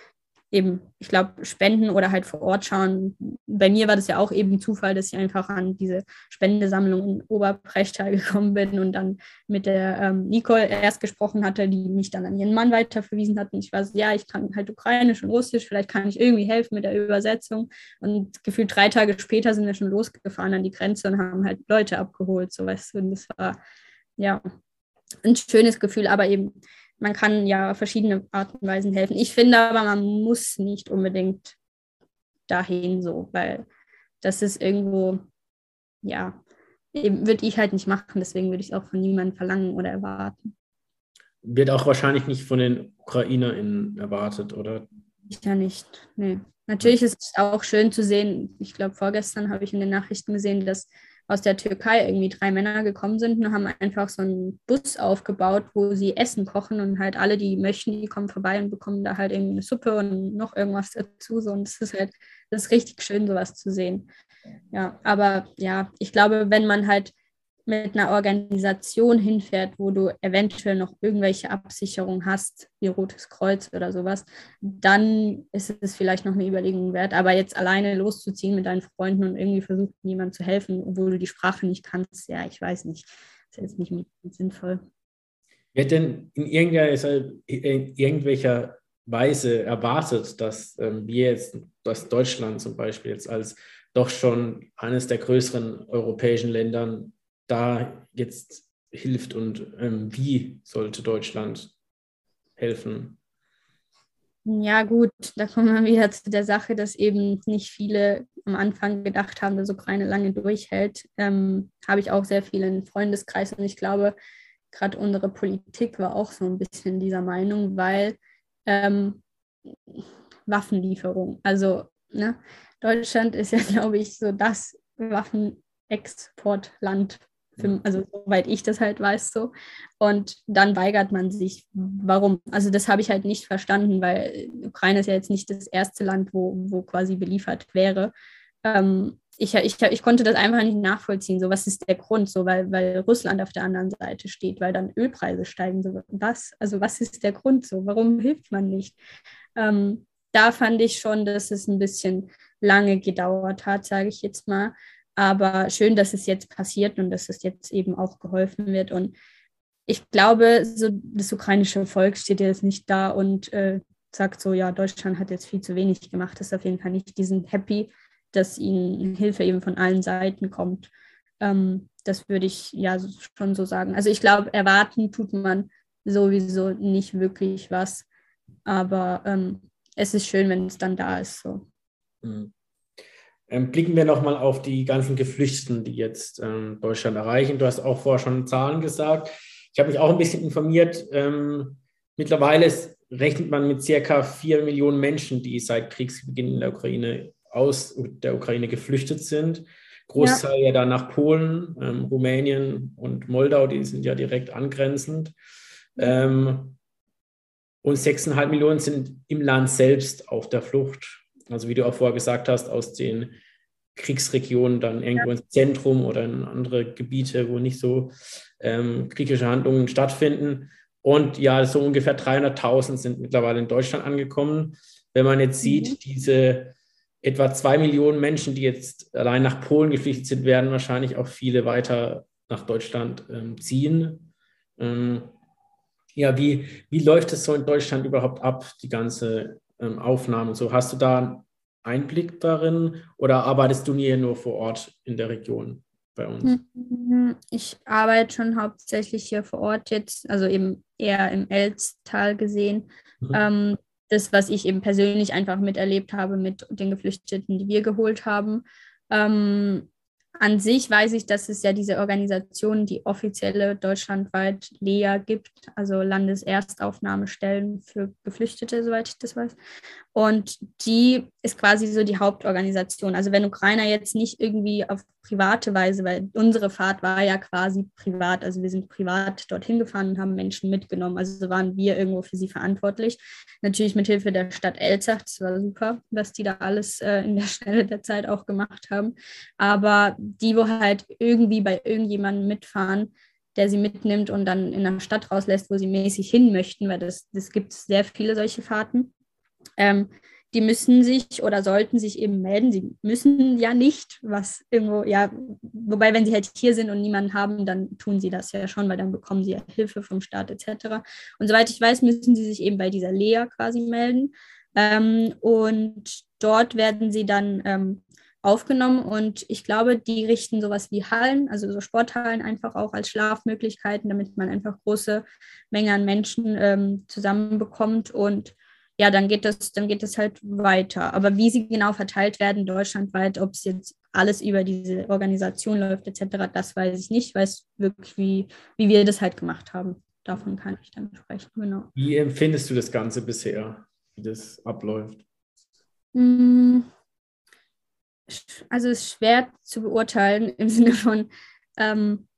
eben, ich glaube, spenden oder halt vor Ort schauen. Bei mir war das ja auch eben Zufall, dass ich einfach an diese Spendesammlung in Oberprechtal gekommen bin und dann mit der ähm, Nicole erst gesprochen hatte, die mich dann an ihren Mann weiterverwiesen hat. Und ich war so, ja, ich kann halt Ukrainisch und Russisch, vielleicht kann ich irgendwie helfen mit der Übersetzung. Und gefühlt drei Tage später sind wir schon losgefahren an die Grenze und haben halt Leute abgeholt, so weißt du. Und das war, ja, ein schönes Gefühl, aber eben man kann ja verschiedene Arten und Weisen helfen. Ich finde aber, man muss nicht unbedingt dahin so, weil das ist irgendwo, ja, würde ich halt nicht machen. Deswegen würde ich es auch von niemandem verlangen oder erwarten. Wird auch wahrscheinlich nicht von den UkrainerInnen erwartet, oder? Ja, nicht. Nee. Natürlich ist es auch schön zu sehen, ich glaube, vorgestern habe ich in den Nachrichten gesehen, dass aus der Türkei irgendwie drei Männer gekommen sind und haben einfach so einen Bus aufgebaut, wo sie Essen kochen und halt alle, die möchten, die kommen vorbei und bekommen da halt irgendwie eine Suppe und noch irgendwas dazu. So. Und es ist halt, das ist richtig schön, sowas zu sehen. Ja, aber ja, ich glaube, wenn man halt mit einer Organisation hinfährt, wo du eventuell noch irgendwelche Absicherungen hast, wie Rotes Kreuz oder sowas, dann ist es vielleicht noch eine Überlegung wert. Aber jetzt alleine loszuziehen mit deinen Freunden und irgendwie versuchen, jemandem zu helfen, obwohl du die Sprache nicht kannst, ja, ich weiß nicht. Das ist jetzt nicht sinnvoll. Wird denn in irgendeiner, in irgendwelcher Weise erwartet, dass ähm, wir jetzt, dass Deutschland zum Beispiel jetzt als doch schon eines der größeren europäischen Ländern da jetzt hilft und ähm, wie sollte Deutschland helfen? Ja, gut, da kommen wir wieder zu der Sache, dass eben nicht viele am Anfang gedacht haben, dass Ukraine lange durchhält. Ähm, Habe ich auch sehr viele im Freundeskreis und ich glaube, gerade unsere Politik war auch so ein bisschen dieser Meinung, weil ähm, Waffenlieferung, also ne, Deutschland ist ja, glaube ich, so das Waffenexportland für, also soweit ich das halt weiß so. Und dann weigert man sich. Warum? Also das habe ich halt nicht verstanden, weil Ukraine ist ja jetzt nicht das erste Land, wo, wo quasi beliefert wäre. Ähm, ich, ich, ich konnte das einfach nicht nachvollziehen. So, was ist der Grund? So, weil, weil Russland auf der anderen Seite steht, weil dann Ölpreise steigen. So, was? Also, was ist der Grund? So, warum hilft man nicht? Ähm, da fand ich schon, dass es ein bisschen lange gedauert hat, sage ich jetzt mal. Aber schön, dass es jetzt passiert und dass es jetzt eben auch geholfen wird. Und ich glaube, so das ukrainische Volk steht jetzt nicht da und äh, sagt so, ja, Deutschland hat jetzt viel zu wenig gemacht. Das ist auf jeden Fall nicht. Die sind happy, dass ihnen Hilfe eben von allen Seiten kommt. Ähm, das würde ich ja schon so sagen. Also ich glaube, erwarten tut man sowieso nicht wirklich was. Aber ähm, es ist schön, wenn es dann da ist. So. Mhm. Ähm, blicken wir nochmal auf die ganzen Geflüchteten, die jetzt ähm, Deutschland erreichen. Du hast auch vorher schon Zahlen gesagt. Ich habe mich auch ein bisschen informiert. Ähm, mittlerweile ist, rechnet man mit circa vier Millionen Menschen, die seit Kriegsbeginn in der Ukraine aus der Ukraine geflüchtet sind. Großteil ja, ja dann nach Polen, ähm, Rumänien und Moldau, die sind ja direkt angrenzend. Ähm, und 6,5 Millionen sind im Land selbst auf der Flucht also wie du auch vorher gesagt hast, aus den Kriegsregionen dann irgendwo ins Zentrum oder in andere Gebiete, wo nicht so ähm, kriegerische Handlungen stattfinden. Und ja, so ungefähr 300.000 sind mittlerweile in Deutschland angekommen. Wenn man jetzt sieht, mhm. diese etwa zwei Millionen Menschen, die jetzt allein nach Polen geflüchtet sind, werden wahrscheinlich auch viele weiter nach Deutschland ähm, ziehen. Ähm, ja, wie, wie läuft es so in Deutschland überhaupt ab, die ganze ähm, Aufnahme? So, hast du da Einblick darin oder arbeitest du hier nur vor Ort in der Region bei uns? Mhm, ich arbeite schon hauptsächlich hier vor Ort jetzt, also eben eher im Elztal gesehen. Mhm. Ähm, das, was ich eben persönlich einfach miterlebt habe mit den Geflüchteten, die wir geholt haben. Ähm, an sich weiß ich, dass es ja diese Organisation, die offizielle deutschlandweit LEA gibt, also Landeserstaufnahmestellen für Geflüchtete, soweit ich das weiß. Und die ist quasi so die Hauptorganisation. Also wenn Ukrainer jetzt nicht irgendwie auf private Weise, weil unsere Fahrt war ja quasi privat, also wir sind privat dorthin gefahren und haben Menschen mitgenommen. Also waren wir irgendwo für sie verantwortlich. Natürlich mit Hilfe der Stadt Elzach, das war super, was die da alles äh, in der Schnelle der Zeit auch gemacht haben. Aber die, wo halt irgendwie bei irgendjemandem mitfahren, der sie mitnimmt und dann in einer Stadt rauslässt, wo sie mäßig hin möchten, weil das, das gibt sehr viele solche Fahrten ähm, die müssen sich oder sollten sich eben melden. Sie müssen ja nicht, was irgendwo, ja, wobei, wenn sie halt hier sind und niemanden haben, dann tun sie das ja schon, weil dann bekommen sie ja Hilfe vom Staat etc. Und soweit ich weiß, müssen sie sich eben bei dieser Lea quasi melden. Ähm, und dort werden sie dann ähm, aufgenommen und ich glaube, die richten sowas wie Hallen, also so Sporthallen einfach auch als Schlafmöglichkeiten, damit man einfach große Mengen an Menschen ähm, zusammenbekommt und ja, dann geht das, dann geht das halt weiter. Aber wie sie genau verteilt werden deutschlandweit, ob es jetzt alles über diese Organisation läuft etc., das weiß ich nicht. Ich weiß wirklich, wie, wie wir das halt gemacht haben. Davon kann ich dann sprechen, genau. Wie empfindest du das Ganze bisher, wie das abläuft? Hm. Also es ist schwer zu beurteilen im Sinne von, ähm,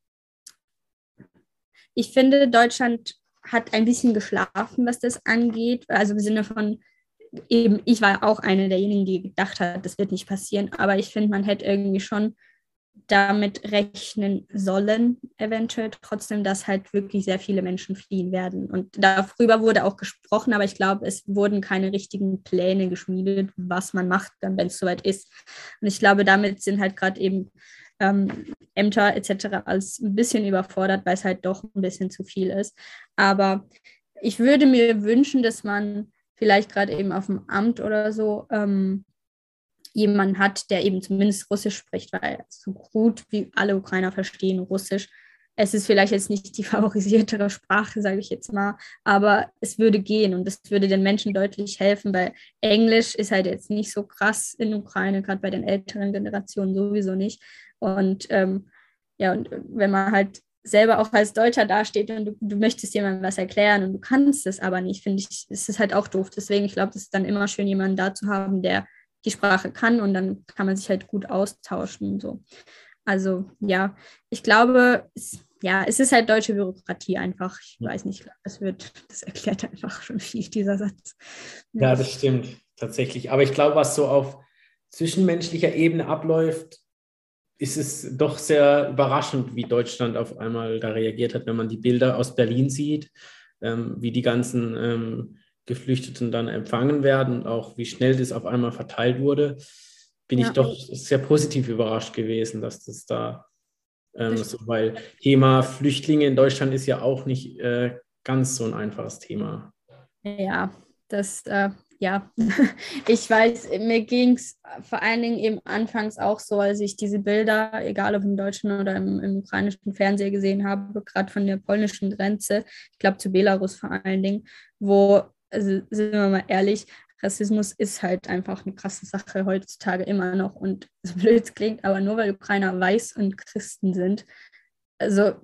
ich finde, Deutschland hat ein bisschen geschlafen, was das angeht. Also im Sinne von, eben, ich war auch eine derjenigen, die gedacht hat, das wird nicht passieren. Aber ich finde, man hätte irgendwie schon damit rechnen sollen, eventuell trotzdem, dass halt wirklich sehr viele Menschen fliehen werden. Und darüber wurde auch gesprochen, aber ich glaube, es wurden keine richtigen Pläne geschmiedet, was man macht, dann, wenn es soweit ist. Und ich glaube, damit sind halt gerade eben ähm, Ämter etc. als ein bisschen überfordert, weil es halt doch ein bisschen zu viel ist. Aber ich würde mir wünschen, dass man vielleicht gerade eben auf dem Amt oder so ähm, jemanden hat, der eben zumindest Russisch spricht, weil so gut wie alle Ukrainer verstehen Russisch. Es ist vielleicht jetzt nicht die favorisiertere Sprache, sage ich jetzt mal, aber es würde gehen und es würde den Menschen deutlich helfen, weil Englisch ist halt jetzt nicht so krass in Ukraine, gerade bei den älteren Generationen sowieso nicht. Und ähm, ja, und wenn man halt selber auch als Deutscher dasteht und du, du möchtest jemandem was erklären und du kannst es aber nicht, finde ich, ist es halt auch doof. Deswegen, ich glaube, es ist dann immer schön, jemanden da zu haben, der die Sprache kann und dann kann man sich halt gut austauschen. So. Also ja, ich glaube, es, ja, es ist halt deutsche Bürokratie einfach. Ich weiß nicht, das wird, das erklärt einfach schon viel, dieser Satz. Ja, das stimmt, tatsächlich. Aber ich glaube, was so auf zwischenmenschlicher Ebene abläuft, ist es doch sehr überraschend, wie Deutschland auf einmal da reagiert hat, wenn man die Bilder aus Berlin sieht, ähm, wie die ganzen ähm, Geflüchteten dann empfangen werden und auch wie schnell das auf einmal verteilt wurde, bin ja. ich doch sehr positiv überrascht gewesen, dass das da ähm, so, weil Thema Flüchtlinge in Deutschland ist ja auch nicht äh, ganz so ein einfaches Thema. Ja, das äh, ja, ich weiß, mir ging es vor allen Dingen eben anfangs auch so, als ich diese Bilder, egal ob im deutschen oder im, im ukrainischen Fernseher gesehen habe, gerade von der polnischen Grenze, ich glaube zu Belarus vor allen Dingen, wo, also sind wir mal ehrlich, Rassismus ist halt einfach eine krasse Sache heutzutage immer noch und so blöd klingt, aber nur weil Ukrainer weiß und Christen sind, also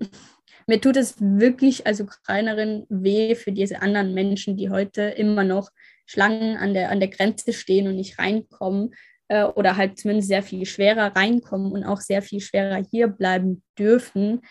mir tut es wirklich als Ukrainerin weh für diese anderen Menschen, die heute immer noch Schlangen an der, an der Grenze stehen und nicht reinkommen äh, oder halt zumindest sehr viel schwerer reinkommen und auch sehr viel schwerer hier bleiben dürfen.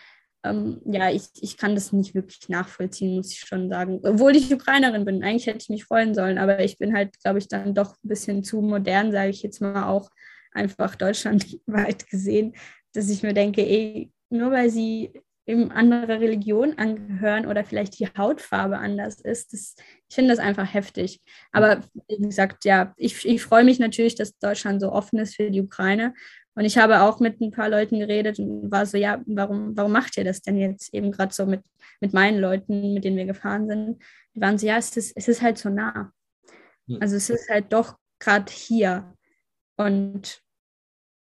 Ähm, ja, ich, ich kann das nicht wirklich nachvollziehen, muss ich schon sagen. Obwohl ich Ukrainerin bin, eigentlich hätte ich mich freuen sollen, aber ich bin halt, glaube ich, dann doch ein bisschen zu modern, sage ich jetzt mal auch, einfach deutschlandweit gesehen, dass ich mir denke, ey, nur weil sie eben andere Religion angehören oder vielleicht die Hautfarbe anders ist. Das, ich finde das einfach heftig. Aber wie gesagt, ja, ich, ich freue mich natürlich, dass Deutschland so offen ist für die Ukraine. Und ich habe auch mit ein paar Leuten geredet und war so, ja, warum, warum macht ihr das denn jetzt eben gerade so mit, mit meinen Leuten, mit denen wir gefahren sind? Die waren so, ja, es ist, es ist halt so nah. Also es ist halt doch gerade hier. Und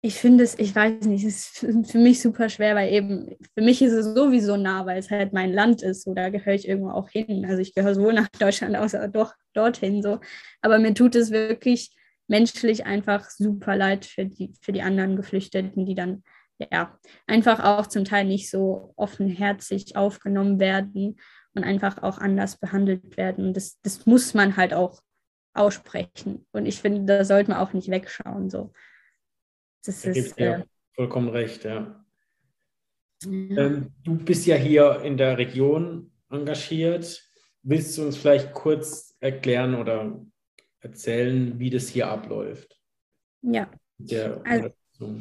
ich finde es, ich weiß nicht, es ist für mich super schwer, weil eben, für mich ist es sowieso nah, weil es halt mein Land ist, so da gehöre ich irgendwo auch hin. Also ich gehöre sowohl nach Deutschland als auch doch dorthin so. Aber mir tut es wirklich menschlich einfach super leid für die, für die anderen Geflüchteten, die dann ja einfach auch zum Teil nicht so offenherzig aufgenommen werden und einfach auch anders behandelt werden. Das, das muss man halt auch aussprechen. Und ich finde, da sollte man auch nicht wegschauen. So. Das da ist ja äh, vollkommen recht, ja. ja. Ähm, du bist ja hier in der Region engagiert. Willst du uns vielleicht kurz erklären oder erzählen, wie das hier abläuft? Ja. Also,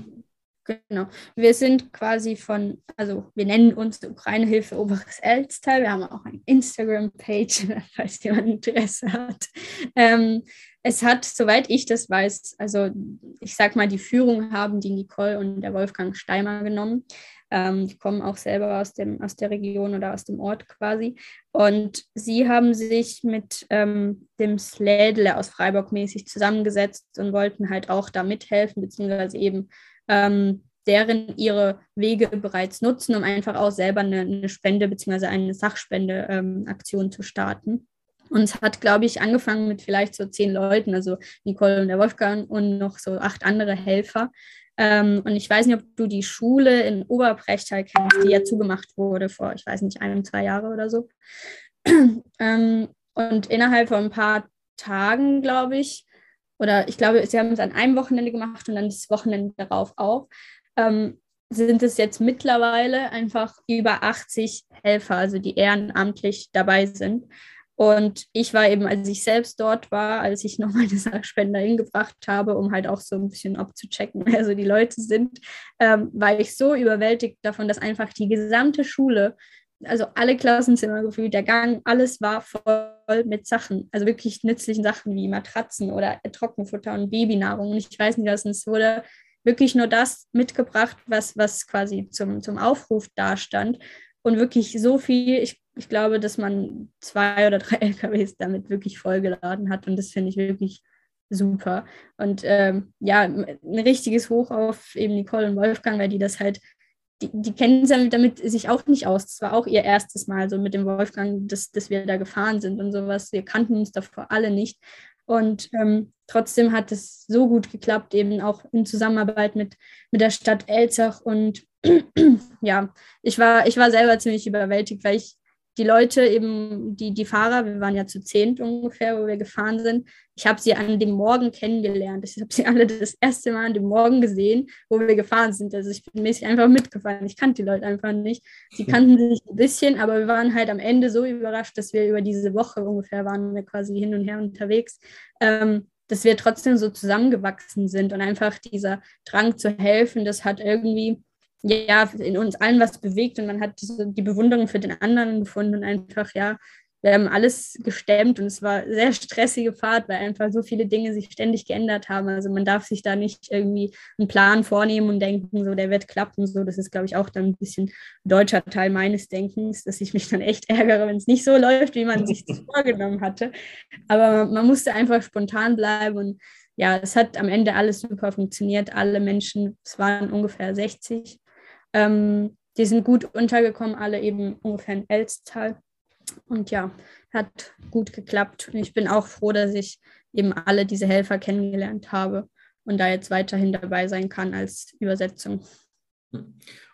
genau. Wir sind quasi von, also wir nennen uns Ukraine-Hilfe Oberes Elztal. Wir haben auch eine Instagram-Page, falls jemand Interesse hat. Ähm, es hat, soweit ich das weiß, also ich sag mal, die Führung haben die Nicole und der Wolfgang Steimer genommen. Ähm, die kommen auch selber aus, dem, aus der Region oder aus dem Ort quasi. Und sie haben sich mit ähm, dem Slädle aus Freiburg mäßig zusammengesetzt und wollten halt auch da mithelfen, beziehungsweise eben ähm, deren ihre Wege bereits nutzen, um einfach auch selber eine, eine Spende beziehungsweise eine Sachspende-Aktion ähm, zu starten. Und es hat, glaube ich, angefangen mit vielleicht so zehn Leuten, also Nicole und der Wolfgang und noch so acht andere Helfer. Ähm, und ich weiß nicht, ob du die Schule in Oberbrechtal kennst, die ja zugemacht wurde vor, ich weiß nicht, einem, zwei Jahre oder so. ähm, und innerhalb von ein paar Tagen, glaube ich, oder ich glaube, sie haben es an einem Wochenende gemacht und dann das Wochenende darauf auch, ähm, sind es jetzt mittlerweile einfach über 80 Helfer, also die ehrenamtlich dabei sind. Und ich war eben, als ich selbst dort war, als ich noch meine Sachspender hingebracht habe, um halt auch so ein bisschen abzuchecken, wer so die Leute sind, ähm, war ich so überwältigt davon, dass einfach die gesamte Schule, also alle Klassenzimmer gefühlt, der Gang, alles war voll mit Sachen, also wirklich nützlichen Sachen wie Matratzen oder Trockenfutter und Babynahrung. Und ich weiß nicht, was es wurde wirklich nur das mitgebracht, was, was quasi zum, zum Aufruf dastand. Und wirklich so viel, ich ich glaube, dass man zwei oder drei LKWs damit wirklich vollgeladen hat und das finde ich wirklich super. Und ähm, ja, ein richtiges Hoch auf eben Nicole und Wolfgang, weil die das halt, die, die kennen damit, damit sich auch nicht aus. Das war auch ihr erstes Mal so mit dem Wolfgang, dass, dass wir da gefahren sind und sowas. Wir kannten uns davor alle nicht. Und ähm, trotzdem hat es so gut geklappt, eben auch in Zusammenarbeit mit, mit der Stadt Elzach. Und ja, ich war, ich war selber ziemlich überwältigt, weil ich die Leute eben, die, die Fahrer, wir waren ja zu zehnt ungefähr, wo wir gefahren sind, ich habe sie an dem Morgen kennengelernt. Ich habe sie alle das erste Mal an dem Morgen gesehen, wo wir gefahren sind. Also ich bin mäßig einfach mitgefahren. Ich kannte die Leute einfach nicht. Sie kannten sich ein bisschen, aber wir waren halt am Ende so überrascht, dass wir über diese Woche ungefähr waren wir quasi hin und her unterwegs, ähm, dass wir trotzdem so zusammengewachsen sind und einfach dieser Drang zu helfen, das hat irgendwie ja, in uns allen was bewegt und man hat die Bewunderung für den anderen gefunden und einfach, ja, wir haben alles gestemmt und es war eine sehr stressige Fahrt, weil einfach so viele Dinge sich ständig geändert haben. Also man darf sich da nicht irgendwie einen Plan vornehmen und denken, so der wird klappen. So, das ist, glaube ich, auch dann ein bisschen deutscher Teil meines Denkens, dass ich mich dann echt ärgere, wenn es nicht so läuft, wie man sich das vorgenommen hatte. Aber man musste einfach spontan bleiben und ja, es hat am Ende alles super funktioniert. Alle Menschen, es waren ungefähr 60, ähm, die sind gut untergekommen, alle eben ungefähr in Elstal. Und ja, hat gut geklappt. Und ich bin auch froh, dass ich eben alle diese Helfer kennengelernt habe und da jetzt weiterhin dabei sein kann als Übersetzung.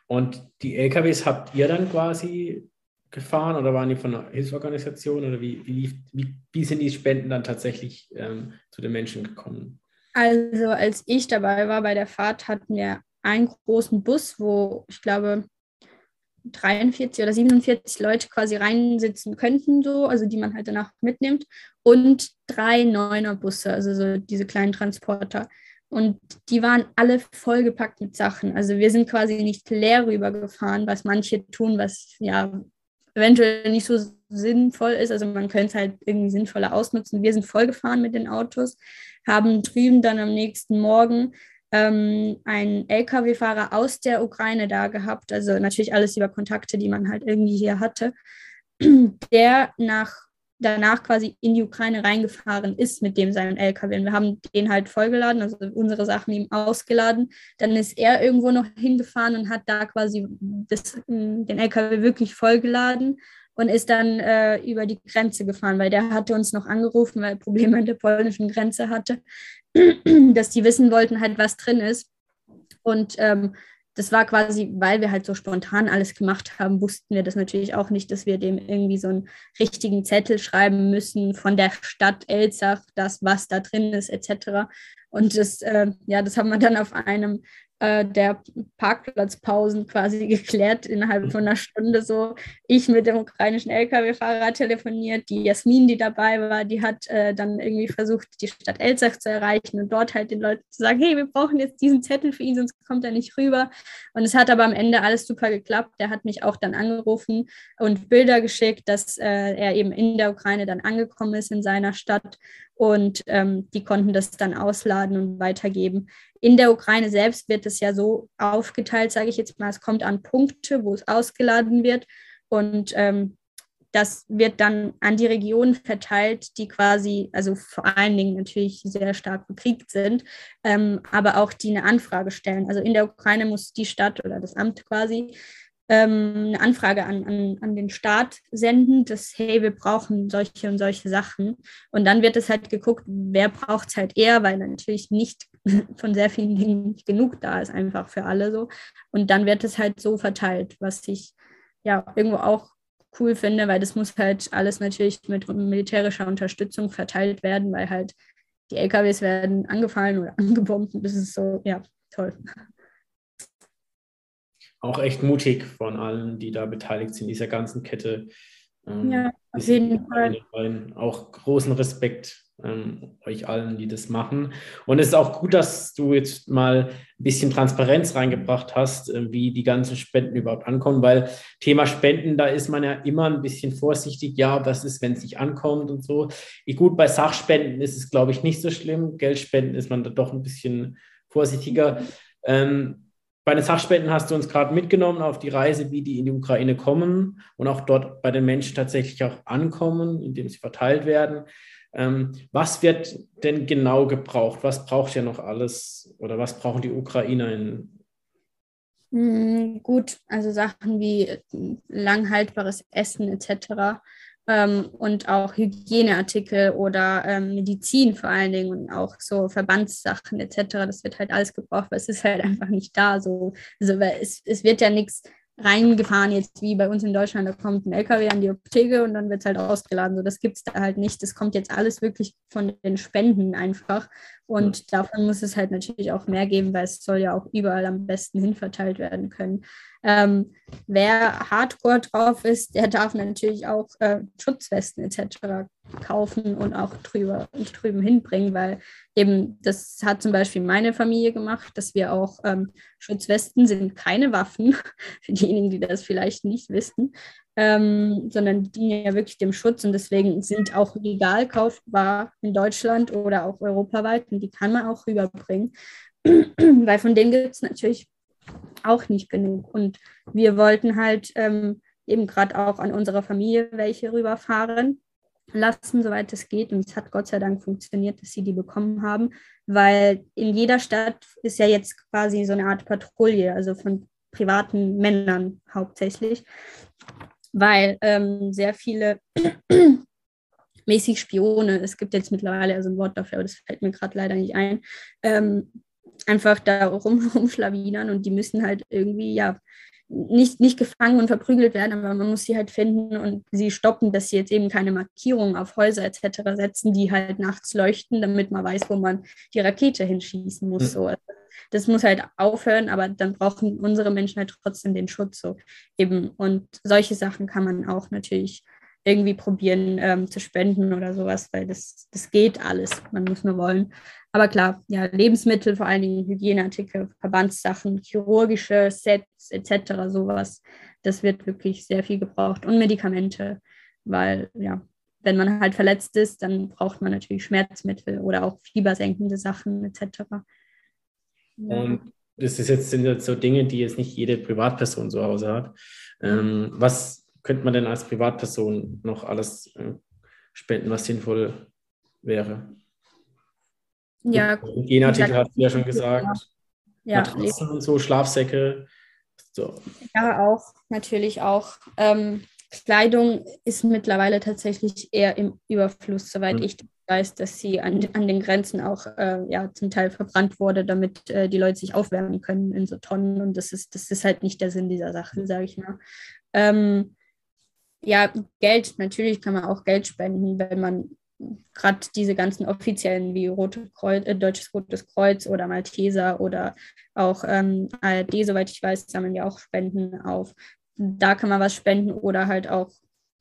Und die LKWs habt ihr dann quasi gefahren oder waren die von einer Hilfsorganisation oder wie, wie, wie, wie sind die Spenden dann tatsächlich ähm, zu den Menschen gekommen? Also als ich dabei war bei der Fahrt, hatten wir einen großen Bus, wo ich glaube 43 oder 47 Leute quasi reinsitzen könnten, so, also die man halt danach mitnimmt, und drei Neuner Busse, also so diese kleinen Transporter. Und die waren alle vollgepackt mit Sachen. Also wir sind quasi nicht leer rübergefahren, was manche tun, was ja eventuell nicht so sinnvoll ist. Also man könnte es halt irgendwie sinnvoller ausnutzen. Wir sind vollgefahren mit den Autos, haben drüben dann am nächsten Morgen ähm, einen Lkw-Fahrer aus der Ukraine da gehabt. Also natürlich alles über Kontakte, die man halt irgendwie hier hatte, der nach danach quasi in die Ukraine reingefahren ist mit dem seinem LKW. Und wir haben den halt vollgeladen, also unsere Sachen ihm ausgeladen. Dann ist er irgendwo noch hingefahren und hat da quasi das, den LKW wirklich vollgeladen und ist dann äh, über die Grenze gefahren, weil der hatte uns noch angerufen, weil er Probleme an der polnischen Grenze hatte, dass die wissen wollten halt, was drin ist. Und ähm, das war quasi, weil wir halt so spontan alles gemacht haben, wussten wir das natürlich auch nicht, dass wir dem irgendwie so einen richtigen Zettel schreiben müssen von der Stadt Elzach, das, was da drin ist, etc. Und das, äh, ja, das haben wir dann auf einem äh, der Parkplatzpausen quasi geklärt innerhalb von einer Stunde so. Ich mit dem ukrainischen Lkw-Fahrer telefoniert, die Jasmin, die dabei war, die hat äh, dann irgendwie versucht, die Stadt Elzach zu erreichen und dort halt den Leuten zu sagen, hey, wir brauchen jetzt diesen Zettel für ihn, sonst kommt er nicht rüber. Und es hat aber am Ende alles super geklappt. Der hat mich auch dann angerufen und Bilder geschickt, dass äh, er eben in der Ukraine dann angekommen ist in seiner Stadt und ähm, die konnten das dann ausladen und weitergeben. In der Ukraine selbst wird es ja so aufgeteilt, sage ich jetzt mal, es kommt an Punkte, wo es ausgeladen wird und ähm, das wird dann an die Regionen verteilt, die quasi, also vor allen Dingen natürlich sehr stark bekriegt sind, ähm, aber auch die eine Anfrage stellen. Also in der Ukraine muss die Stadt oder das Amt quasi ähm, eine Anfrage an, an, an den Staat senden, dass, hey, wir brauchen solche und solche Sachen. Und dann wird es halt geguckt, wer braucht es halt eher, weil natürlich nicht von sehr vielen Dingen nicht genug da ist, einfach für alle so. Und dann wird es halt so verteilt, was ich ja irgendwo auch cool finde, weil das muss halt alles natürlich mit militärischer Unterstützung verteilt werden, weil halt die LKWs werden angefallen oder angebombt und das ist so, ja, toll auch echt mutig von allen, die da beteiligt sind, dieser ganzen Kette. Ähm, ja, auf jeden Fall. Auch großen Respekt ähm, euch allen, die das machen. Und es ist auch gut, dass du jetzt mal ein bisschen Transparenz reingebracht hast, äh, wie die ganzen Spenden überhaupt ankommen, weil Thema Spenden, da ist man ja immer ein bisschen vorsichtig. Ja, was ist, wenn es nicht ankommt und so. Ich, gut, bei Sachspenden ist es, glaube ich, nicht so schlimm. Geldspenden ist man da doch ein bisschen vorsichtiger. Ähm, bei den Sachspenden hast du uns gerade mitgenommen auf die Reise, wie die in die Ukraine kommen und auch dort bei den Menschen tatsächlich auch ankommen, indem sie verteilt werden. Ähm, was wird denn genau gebraucht? Was braucht ja noch alles oder was brauchen die UkrainerInnen? Hm, gut, also Sachen wie langhaltbares Essen etc ähm, und auch Hygieneartikel oder ähm, Medizin vor allen Dingen und auch so Verbandssachen etc. Das wird halt alles gebraucht, weil es ist halt einfach nicht da. So. Also es, es wird ja nichts reingefahren, jetzt wie bei uns in Deutschland, da kommt ein LKW an die Apotheke und dann wird es halt ausgeladen. So, das gibt es da halt nicht. Das kommt jetzt alles wirklich von den Spenden einfach. Und davon muss es halt natürlich auch mehr geben, weil es soll ja auch überall am besten hinverteilt werden können. Ähm, wer Hardcore drauf ist, der darf natürlich auch äh, Schutzwesten etc. kaufen und auch drüber drüben hinbringen, weil eben das hat zum Beispiel meine Familie gemacht, dass wir auch ähm, Schutzwesten sind keine Waffen, für diejenigen, die das vielleicht nicht wissen, ähm, sondern die dienen ja wirklich dem Schutz und deswegen sind auch legal kaufbar in Deutschland oder auch europaweit und die kann man auch rüberbringen, weil von denen gibt es natürlich auch nicht genug. Und wir wollten halt ähm, eben gerade auch an unserer Familie welche rüberfahren lassen, soweit es geht. Und es hat Gott sei Dank funktioniert, dass sie die bekommen haben, weil in jeder Stadt ist ja jetzt quasi so eine Art Patrouille, also von privaten Männern hauptsächlich, weil ähm, sehr viele mäßig Spione, es gibt jetzt mittlerweile also ein Wort dafür, aber das fällt mir gerade leider nicht ein, ähm, einfach da rum, rumschlawinern und die müssen halt irgendwie, ja, nicht, nicht gefangen und verprügelt werden, aber man muss sie halt finden und sie stoppen, dass sie jetzt eben keine Markierungen auf Häuser etc. setzen, die halt nachts leuchten, damit man weiß, wo man die Rakete hinschießen muss. Mhm. So. Also das muss halt aufhören, aber dann brauchen unsere Menschen halt trotzdem den Schutz so eben. Und solche Sachen kann man auch natürlich irgendwie probieren ähm, zu spenden oder sowas, weil das, das geht alles. Man muss nur wollen. Aber klar, ja, Lebensmittel, vor allen Dingen Hygieneartikel, Verbandssachen, chirurgische Sets etc., sowas, das wird wirklich sehr viel gebraucht. Und Medikamente, weil ja, wenn man halt verletzt ist, dann braucht man natürlich Schmerzmittel oder auch fiebersenkende Sachen etc. Und das ist jetzt, sind jetzt so Dinge, die jetzt nicht jede Privatperson zu Hause hat. Ähm, was könnte man denn als Privatperson noch alles äh, spenden, was sinnvoll wäre? Ja, Hygieneartikel hast du ja schon gesagt. Ja, Matratzen und so, Schlafsäcke. So. Ja, auch, natürlich auch. Ähm, Kleidung ist mittlerweile tatsächlich eher im Überfluss, soweit mhm. ich weiß, dass sie an, an den Grenzen auch äh, ja, zum Teil verbrannt wurde, damit äh, die Leute sich aufwärmen können in so Tonnen. Und das ist, das ist halt nicht der Sinn dieser Sache, sage ich mal. Ähm, ja, Geld, natürlich kann man auch Geld spenden, wenn man gerade diese ganzen offiziellen wie Rote Kreuz, äh, Deutsches Rotes Kreuz oder Malteser oder auch ähm, ARD, soweit ich weiß, sammeln ja auch Spenden auf. Da kann man was spenden oder halt auch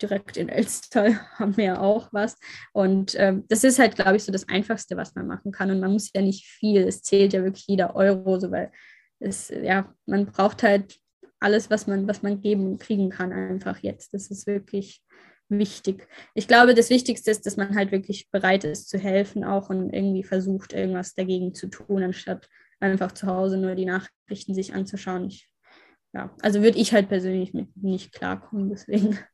direkt in Elster haben wir ja auch was. Und ähm, das ist halt, glaube ich, so das Einfachste, was man machen kann. Und man muss ja nicht viel, es zählt ja wirklich jeder Euro, so weil es, ja, man braucht halt alles, was man, was man geben und kriegen kann, einfach jetzt. Das ist wirklich wichtig. Ich glaube, das Wichtigste ist, dass man halt wirklich bereit ist zu helfen auch und irgendwie versucht, irgendwas dagegen zu tun, anstatt einfach zu Hause nur die Nachrichten sich anzuschauen. Ich, ja, also würde ich halt persönlich mit nicht klarkommen, deswegen.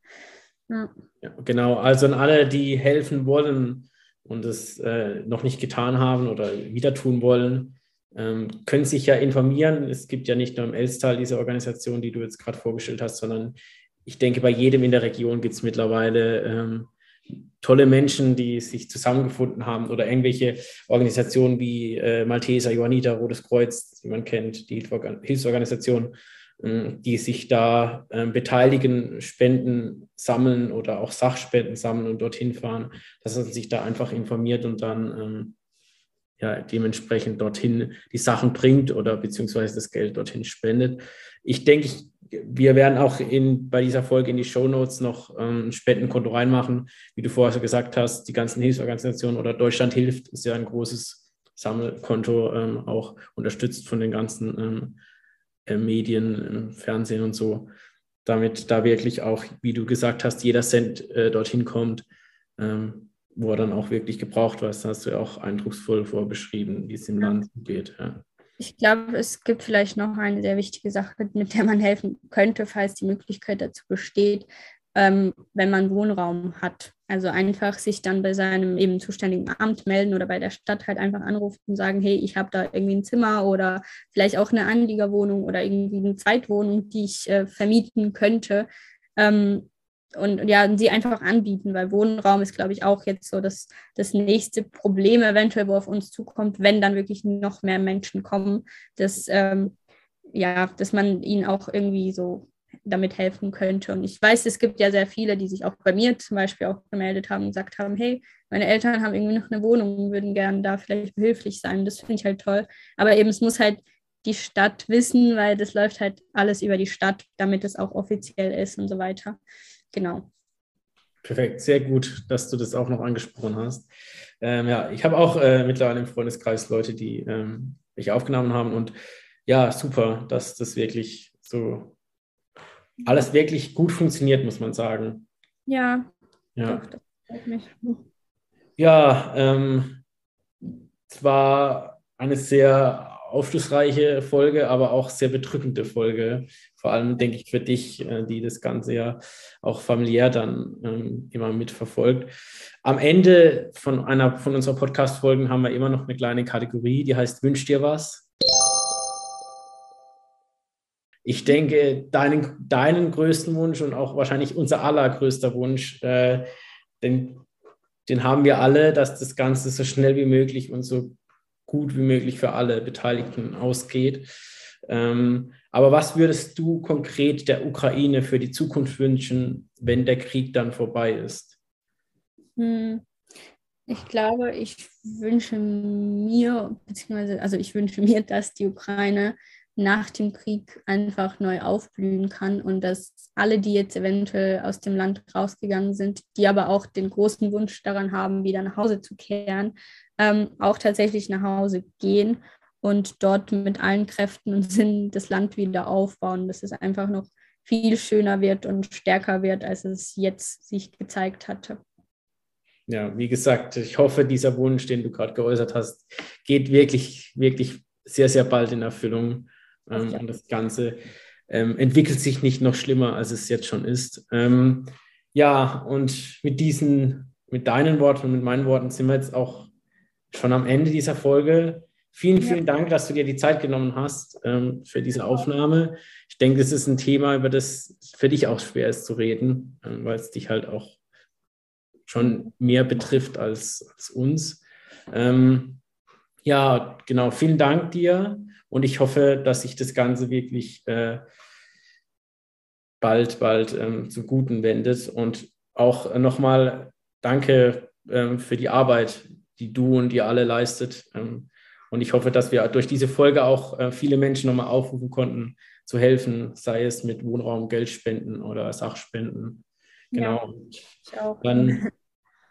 Ja. ja genau, also an alle, die helfen wollen und es äh, noch nicht getan haben oder wieder tun wollen, ähm, können sich ja informieren. Es gibt ja nicht nur im Elstal diese Organisation, die du jetzt gerade vorgestellt hast, sondern ich denke, bei jedem in der Region gibt es mittlerweile ähm, tolle Menschen, die sich zusammengefunden haben oder irgendwelche Organisationen wie äh, Malteser, Johanniter, Rotes Kreuz, die man kennt, die Hilfsorganisation, äh, die sich da äh, beteiligen, Spenden sammeln oder auch Sachspenden sammeln und dorthin fahren, dass man sich da einfach informiert und dann ähm, ja, dementsprechend dorthin die Sachen bringt oder beziehungsweise das Geld dorthin spendet. Ich denke, ich wir werden auch in, bei dieser Folge in die Show Notes noch ähm, ein Spendenkonto reinmachen. Wie du vorher so gesagt hast, die ganzen Hilfsorganisationen oder Deutschland hilft ist ja ein großes Sammelkonto, ähm, auch unterstützt von den ganzen ähm, äh, Medien, Fernsehen und so. Damit da wirklich auch, wie du gesagt hast, jeder Cent äh, dorthin kommt, ähm, wo er dann auch wirklich gebraucht wird. Das hast du ja auch eindrucksvoll vorbeschrieben, wie es im ja. Land geht. Ja. Ich glaube, es gibt vielleicht noch eine sehr wichtige Sache, mit der man helfen könnte, falls die Möglichkeit dazu besteht, ähm, wenn man Wohnraum hat. Also einfach sich dann bei seinem eben zuständigen Amt melden oder bei der Stadt halt einfach anrufen und sagen, hey, ich habe da irgendwie ein Zimmer oder vielleicht auch eine Anliegerwohnung oder irgendwie eine Zweitwohnung, die ich äh, vermieten könnte. Ähm, und ja, sie einfach anbieten, weil Wohnraum ist, glaube ich, auch jetzt so das, das nächste Problem eventuell, wo auf uns zukommt, wenn dann wirklich noch mehr Menschen kommen, dass, ähm, ja, dass man ihnen auch irgendwie so damit helfen könnte. Und ich weiß, es gibt ja sehr viele, die sich auch bei mir zum Beispiel auch gemeldet haben und gesagt haben, hey, meine Eltern haben irgendwie noch eine Wohnung und würden gerne da vielleicht behilflich sein. Das finde ich halt toll. Aber eben, es muss halt die Stadt wissen, weil das läuft halt alles über die Stadt, damit es auch offiziell ist und so weiter genau. Perfekt, sehr gut, dass du das auch noch angesprochen hast. Ähm, ja, ich habe auch äh, mittlerweile im Freundeskreis Leute, die ähm, mich aufgenommen haben und ja, super, dass das wirklich so alles wirklich gut funktioniert, muss man sagen. Ja, ja. Doch, das freut mich. Ja, ähm, es war eine sehr aufschlussreiche Folge, aber auch sehr bedrückende Folge. Vor allem denke ich für dich, äh, die das Ganze ja auch familiär dann ähm, immer mitverfolgt. Am Ende von einer von unserer Podcast-Folgen haben wir immer noch eine kleine Kategorie, die heißt Wünsch dir was. Ich denke, deinen, deinen größten Wunsch und auch wahrscheinlich unser allergrößter Wunsch, äh, den, den haben wir alle, dass das Ganze so schnell wie möglich und so gut wie möglich für alle Beteiligten ausgeht. Ähm, aber was würdest du konkret der Ukraine für die Zukunft wünschen, wenn der Krieg dann vorbei ist? Hm. Ich glaube, ich wünsche mir, beziehungsweise, also ich wünsche mir, dass die Ukraine nach dem Krieg einfach neu aufblühen kann und dass alle, die jetzt eventuell aus dem Land rausgegangen sind, die aber auch den großen Wunsch daran haben, wieder nach Hause zu kehren, ähm, auch tatsächlich nach Hause gehen und dort mit allen Kräften und Sinnen das Land wieder aufbauen, dass es einfach noch viel schöner wird und stärker wird, als es jetzt sich gezeigt hatte. Ja, wie gesagt, ich hoffe, dieser Wunsch, den du gerade geäußert hast, geht wirklich, wirklich sehr, sehr bald in Erfüllung. Ähm, und das Ganze ähm, entwickelt sich nicht noch schlimmer, als es jetzt schon ist. Ähm, ja, und mit diesen, mit deinen Worten und mit meinen Worten sind wir jetzt auch schon am Ende dieser Folge. Vielen, vielen ja. Dank, dass du dir die Zeit genommen hast ähm, für diese Aufnahme. Ich denke, das ist ein Thema, über das für dich auch schwer ist zu reden, äh, weil es dich halt auch schon mehr betrifft als, als uns. Ähm, ja, genau. Vielen Dank dir und ich hoffe, dass sich das Ganze wirklich äh, bald, bald ähm, zum Guten wendet. Und auch äh, nochmal danke ähm, für die Arbeit, die du und ihr alle leistet. Ähm, und ich hoffe, dass wir durch diese Folge auch äh, viele Menschen nochmal aufrufen konnten, zu helfen, sei es mit Wohnraum, Geldspenden oder Sachspenden. Genau. Ja, Dann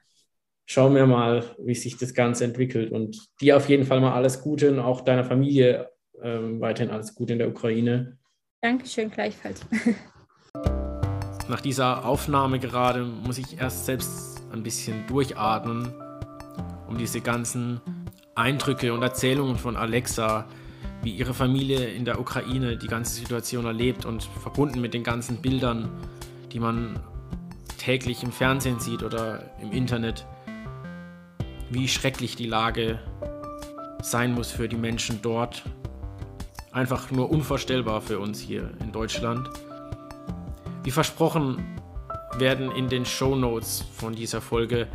schauen wir mal, wie sich das Ganze entwickelt. Und dir auf jeden Fall mal alles Gute und auch deiner Familie ähm, weiterhin alles Gute in der Ukraine. Dankeschön, gleichfalls. Nach dieser Aufnahme gerade muss ich erst selbst ein bisschen durchatmen, um diese ganzen Eindrücke und Erzählungen von Alexa, wie ihre Familie in der Ukraine die ganze Situation erlebt und verbunden mit den ganzen Bildern, die man täglich im Fernsehen sieht oder im Internet, wie schrecklich die Lage sein muss für die Menschen dort einfach nur unvorstellbar für uns hier in Deutschland. Wie versprochen werden in den Show Notes von dieser Folge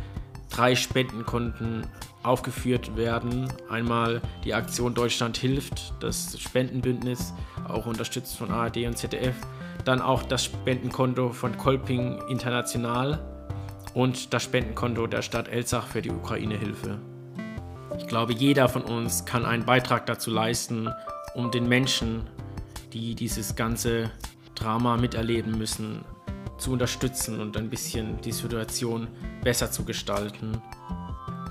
drei Spendenkonten aufgeführt werden. Einmal die Aktion Deutschland hilft, das Spendenbündnis, auch unterstützt von ARD und ZDF. Dann auch das Spendenkonto von Kolping International und das Spendenkonto der Stadt Elzach für die Ukraine-Hilfe. Ich glaube, jeder von uns kann einen Beitrag dazu leisten, um den Menschen, die dieses ganze Drama miterleben müssen, zu unterstützen und ein bisschen die Situation besser zu gestalten.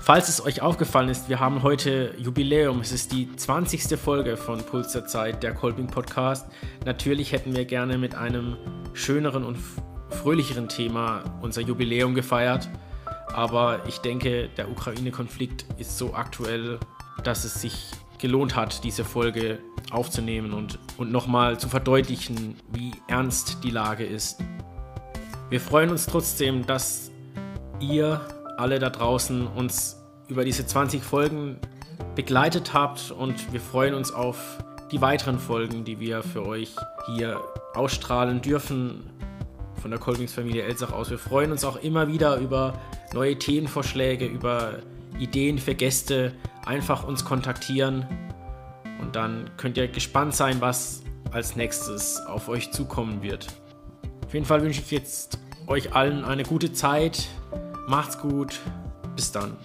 Falls es euch aufgefallen ist, wir haben heute Jubiläum. Es ist die 20. Folge von Puls der Zeit, der Kolping Podcast. Natürlich hätten wir gerne mit einem schöneren und fröhlicheren Thema unser Jubiläum gefeiert. Aber ich denke, der Ukraine-Konflikt ist so aktuell, dass es sich gelohnt hat, diese Folge aufzunehmen und, und nochmal zu verdeutlichen, wie ernst die Lage ist. Wir freuen uns trotzdem, dass ihr alle da draußen uns über diese 20 Folgen begleitet habt und wir freuen uns auf die weiteren Folgen, die wir für euch hier ausstrahlen dürfen von der Kolbingsfamilie Elsach aus. Wir freuen uns auch immer wieder über neue Themenvorschläge, über Ideen für Gäste. Einfach uns kontaktieren und dann könnt ihr gespannt sein, was als nächstes auf euch zukommen wird. Auf jeden Fall wünsche ich jetzt euch allen eine gute Zeit. Macht's gut. Bis dann.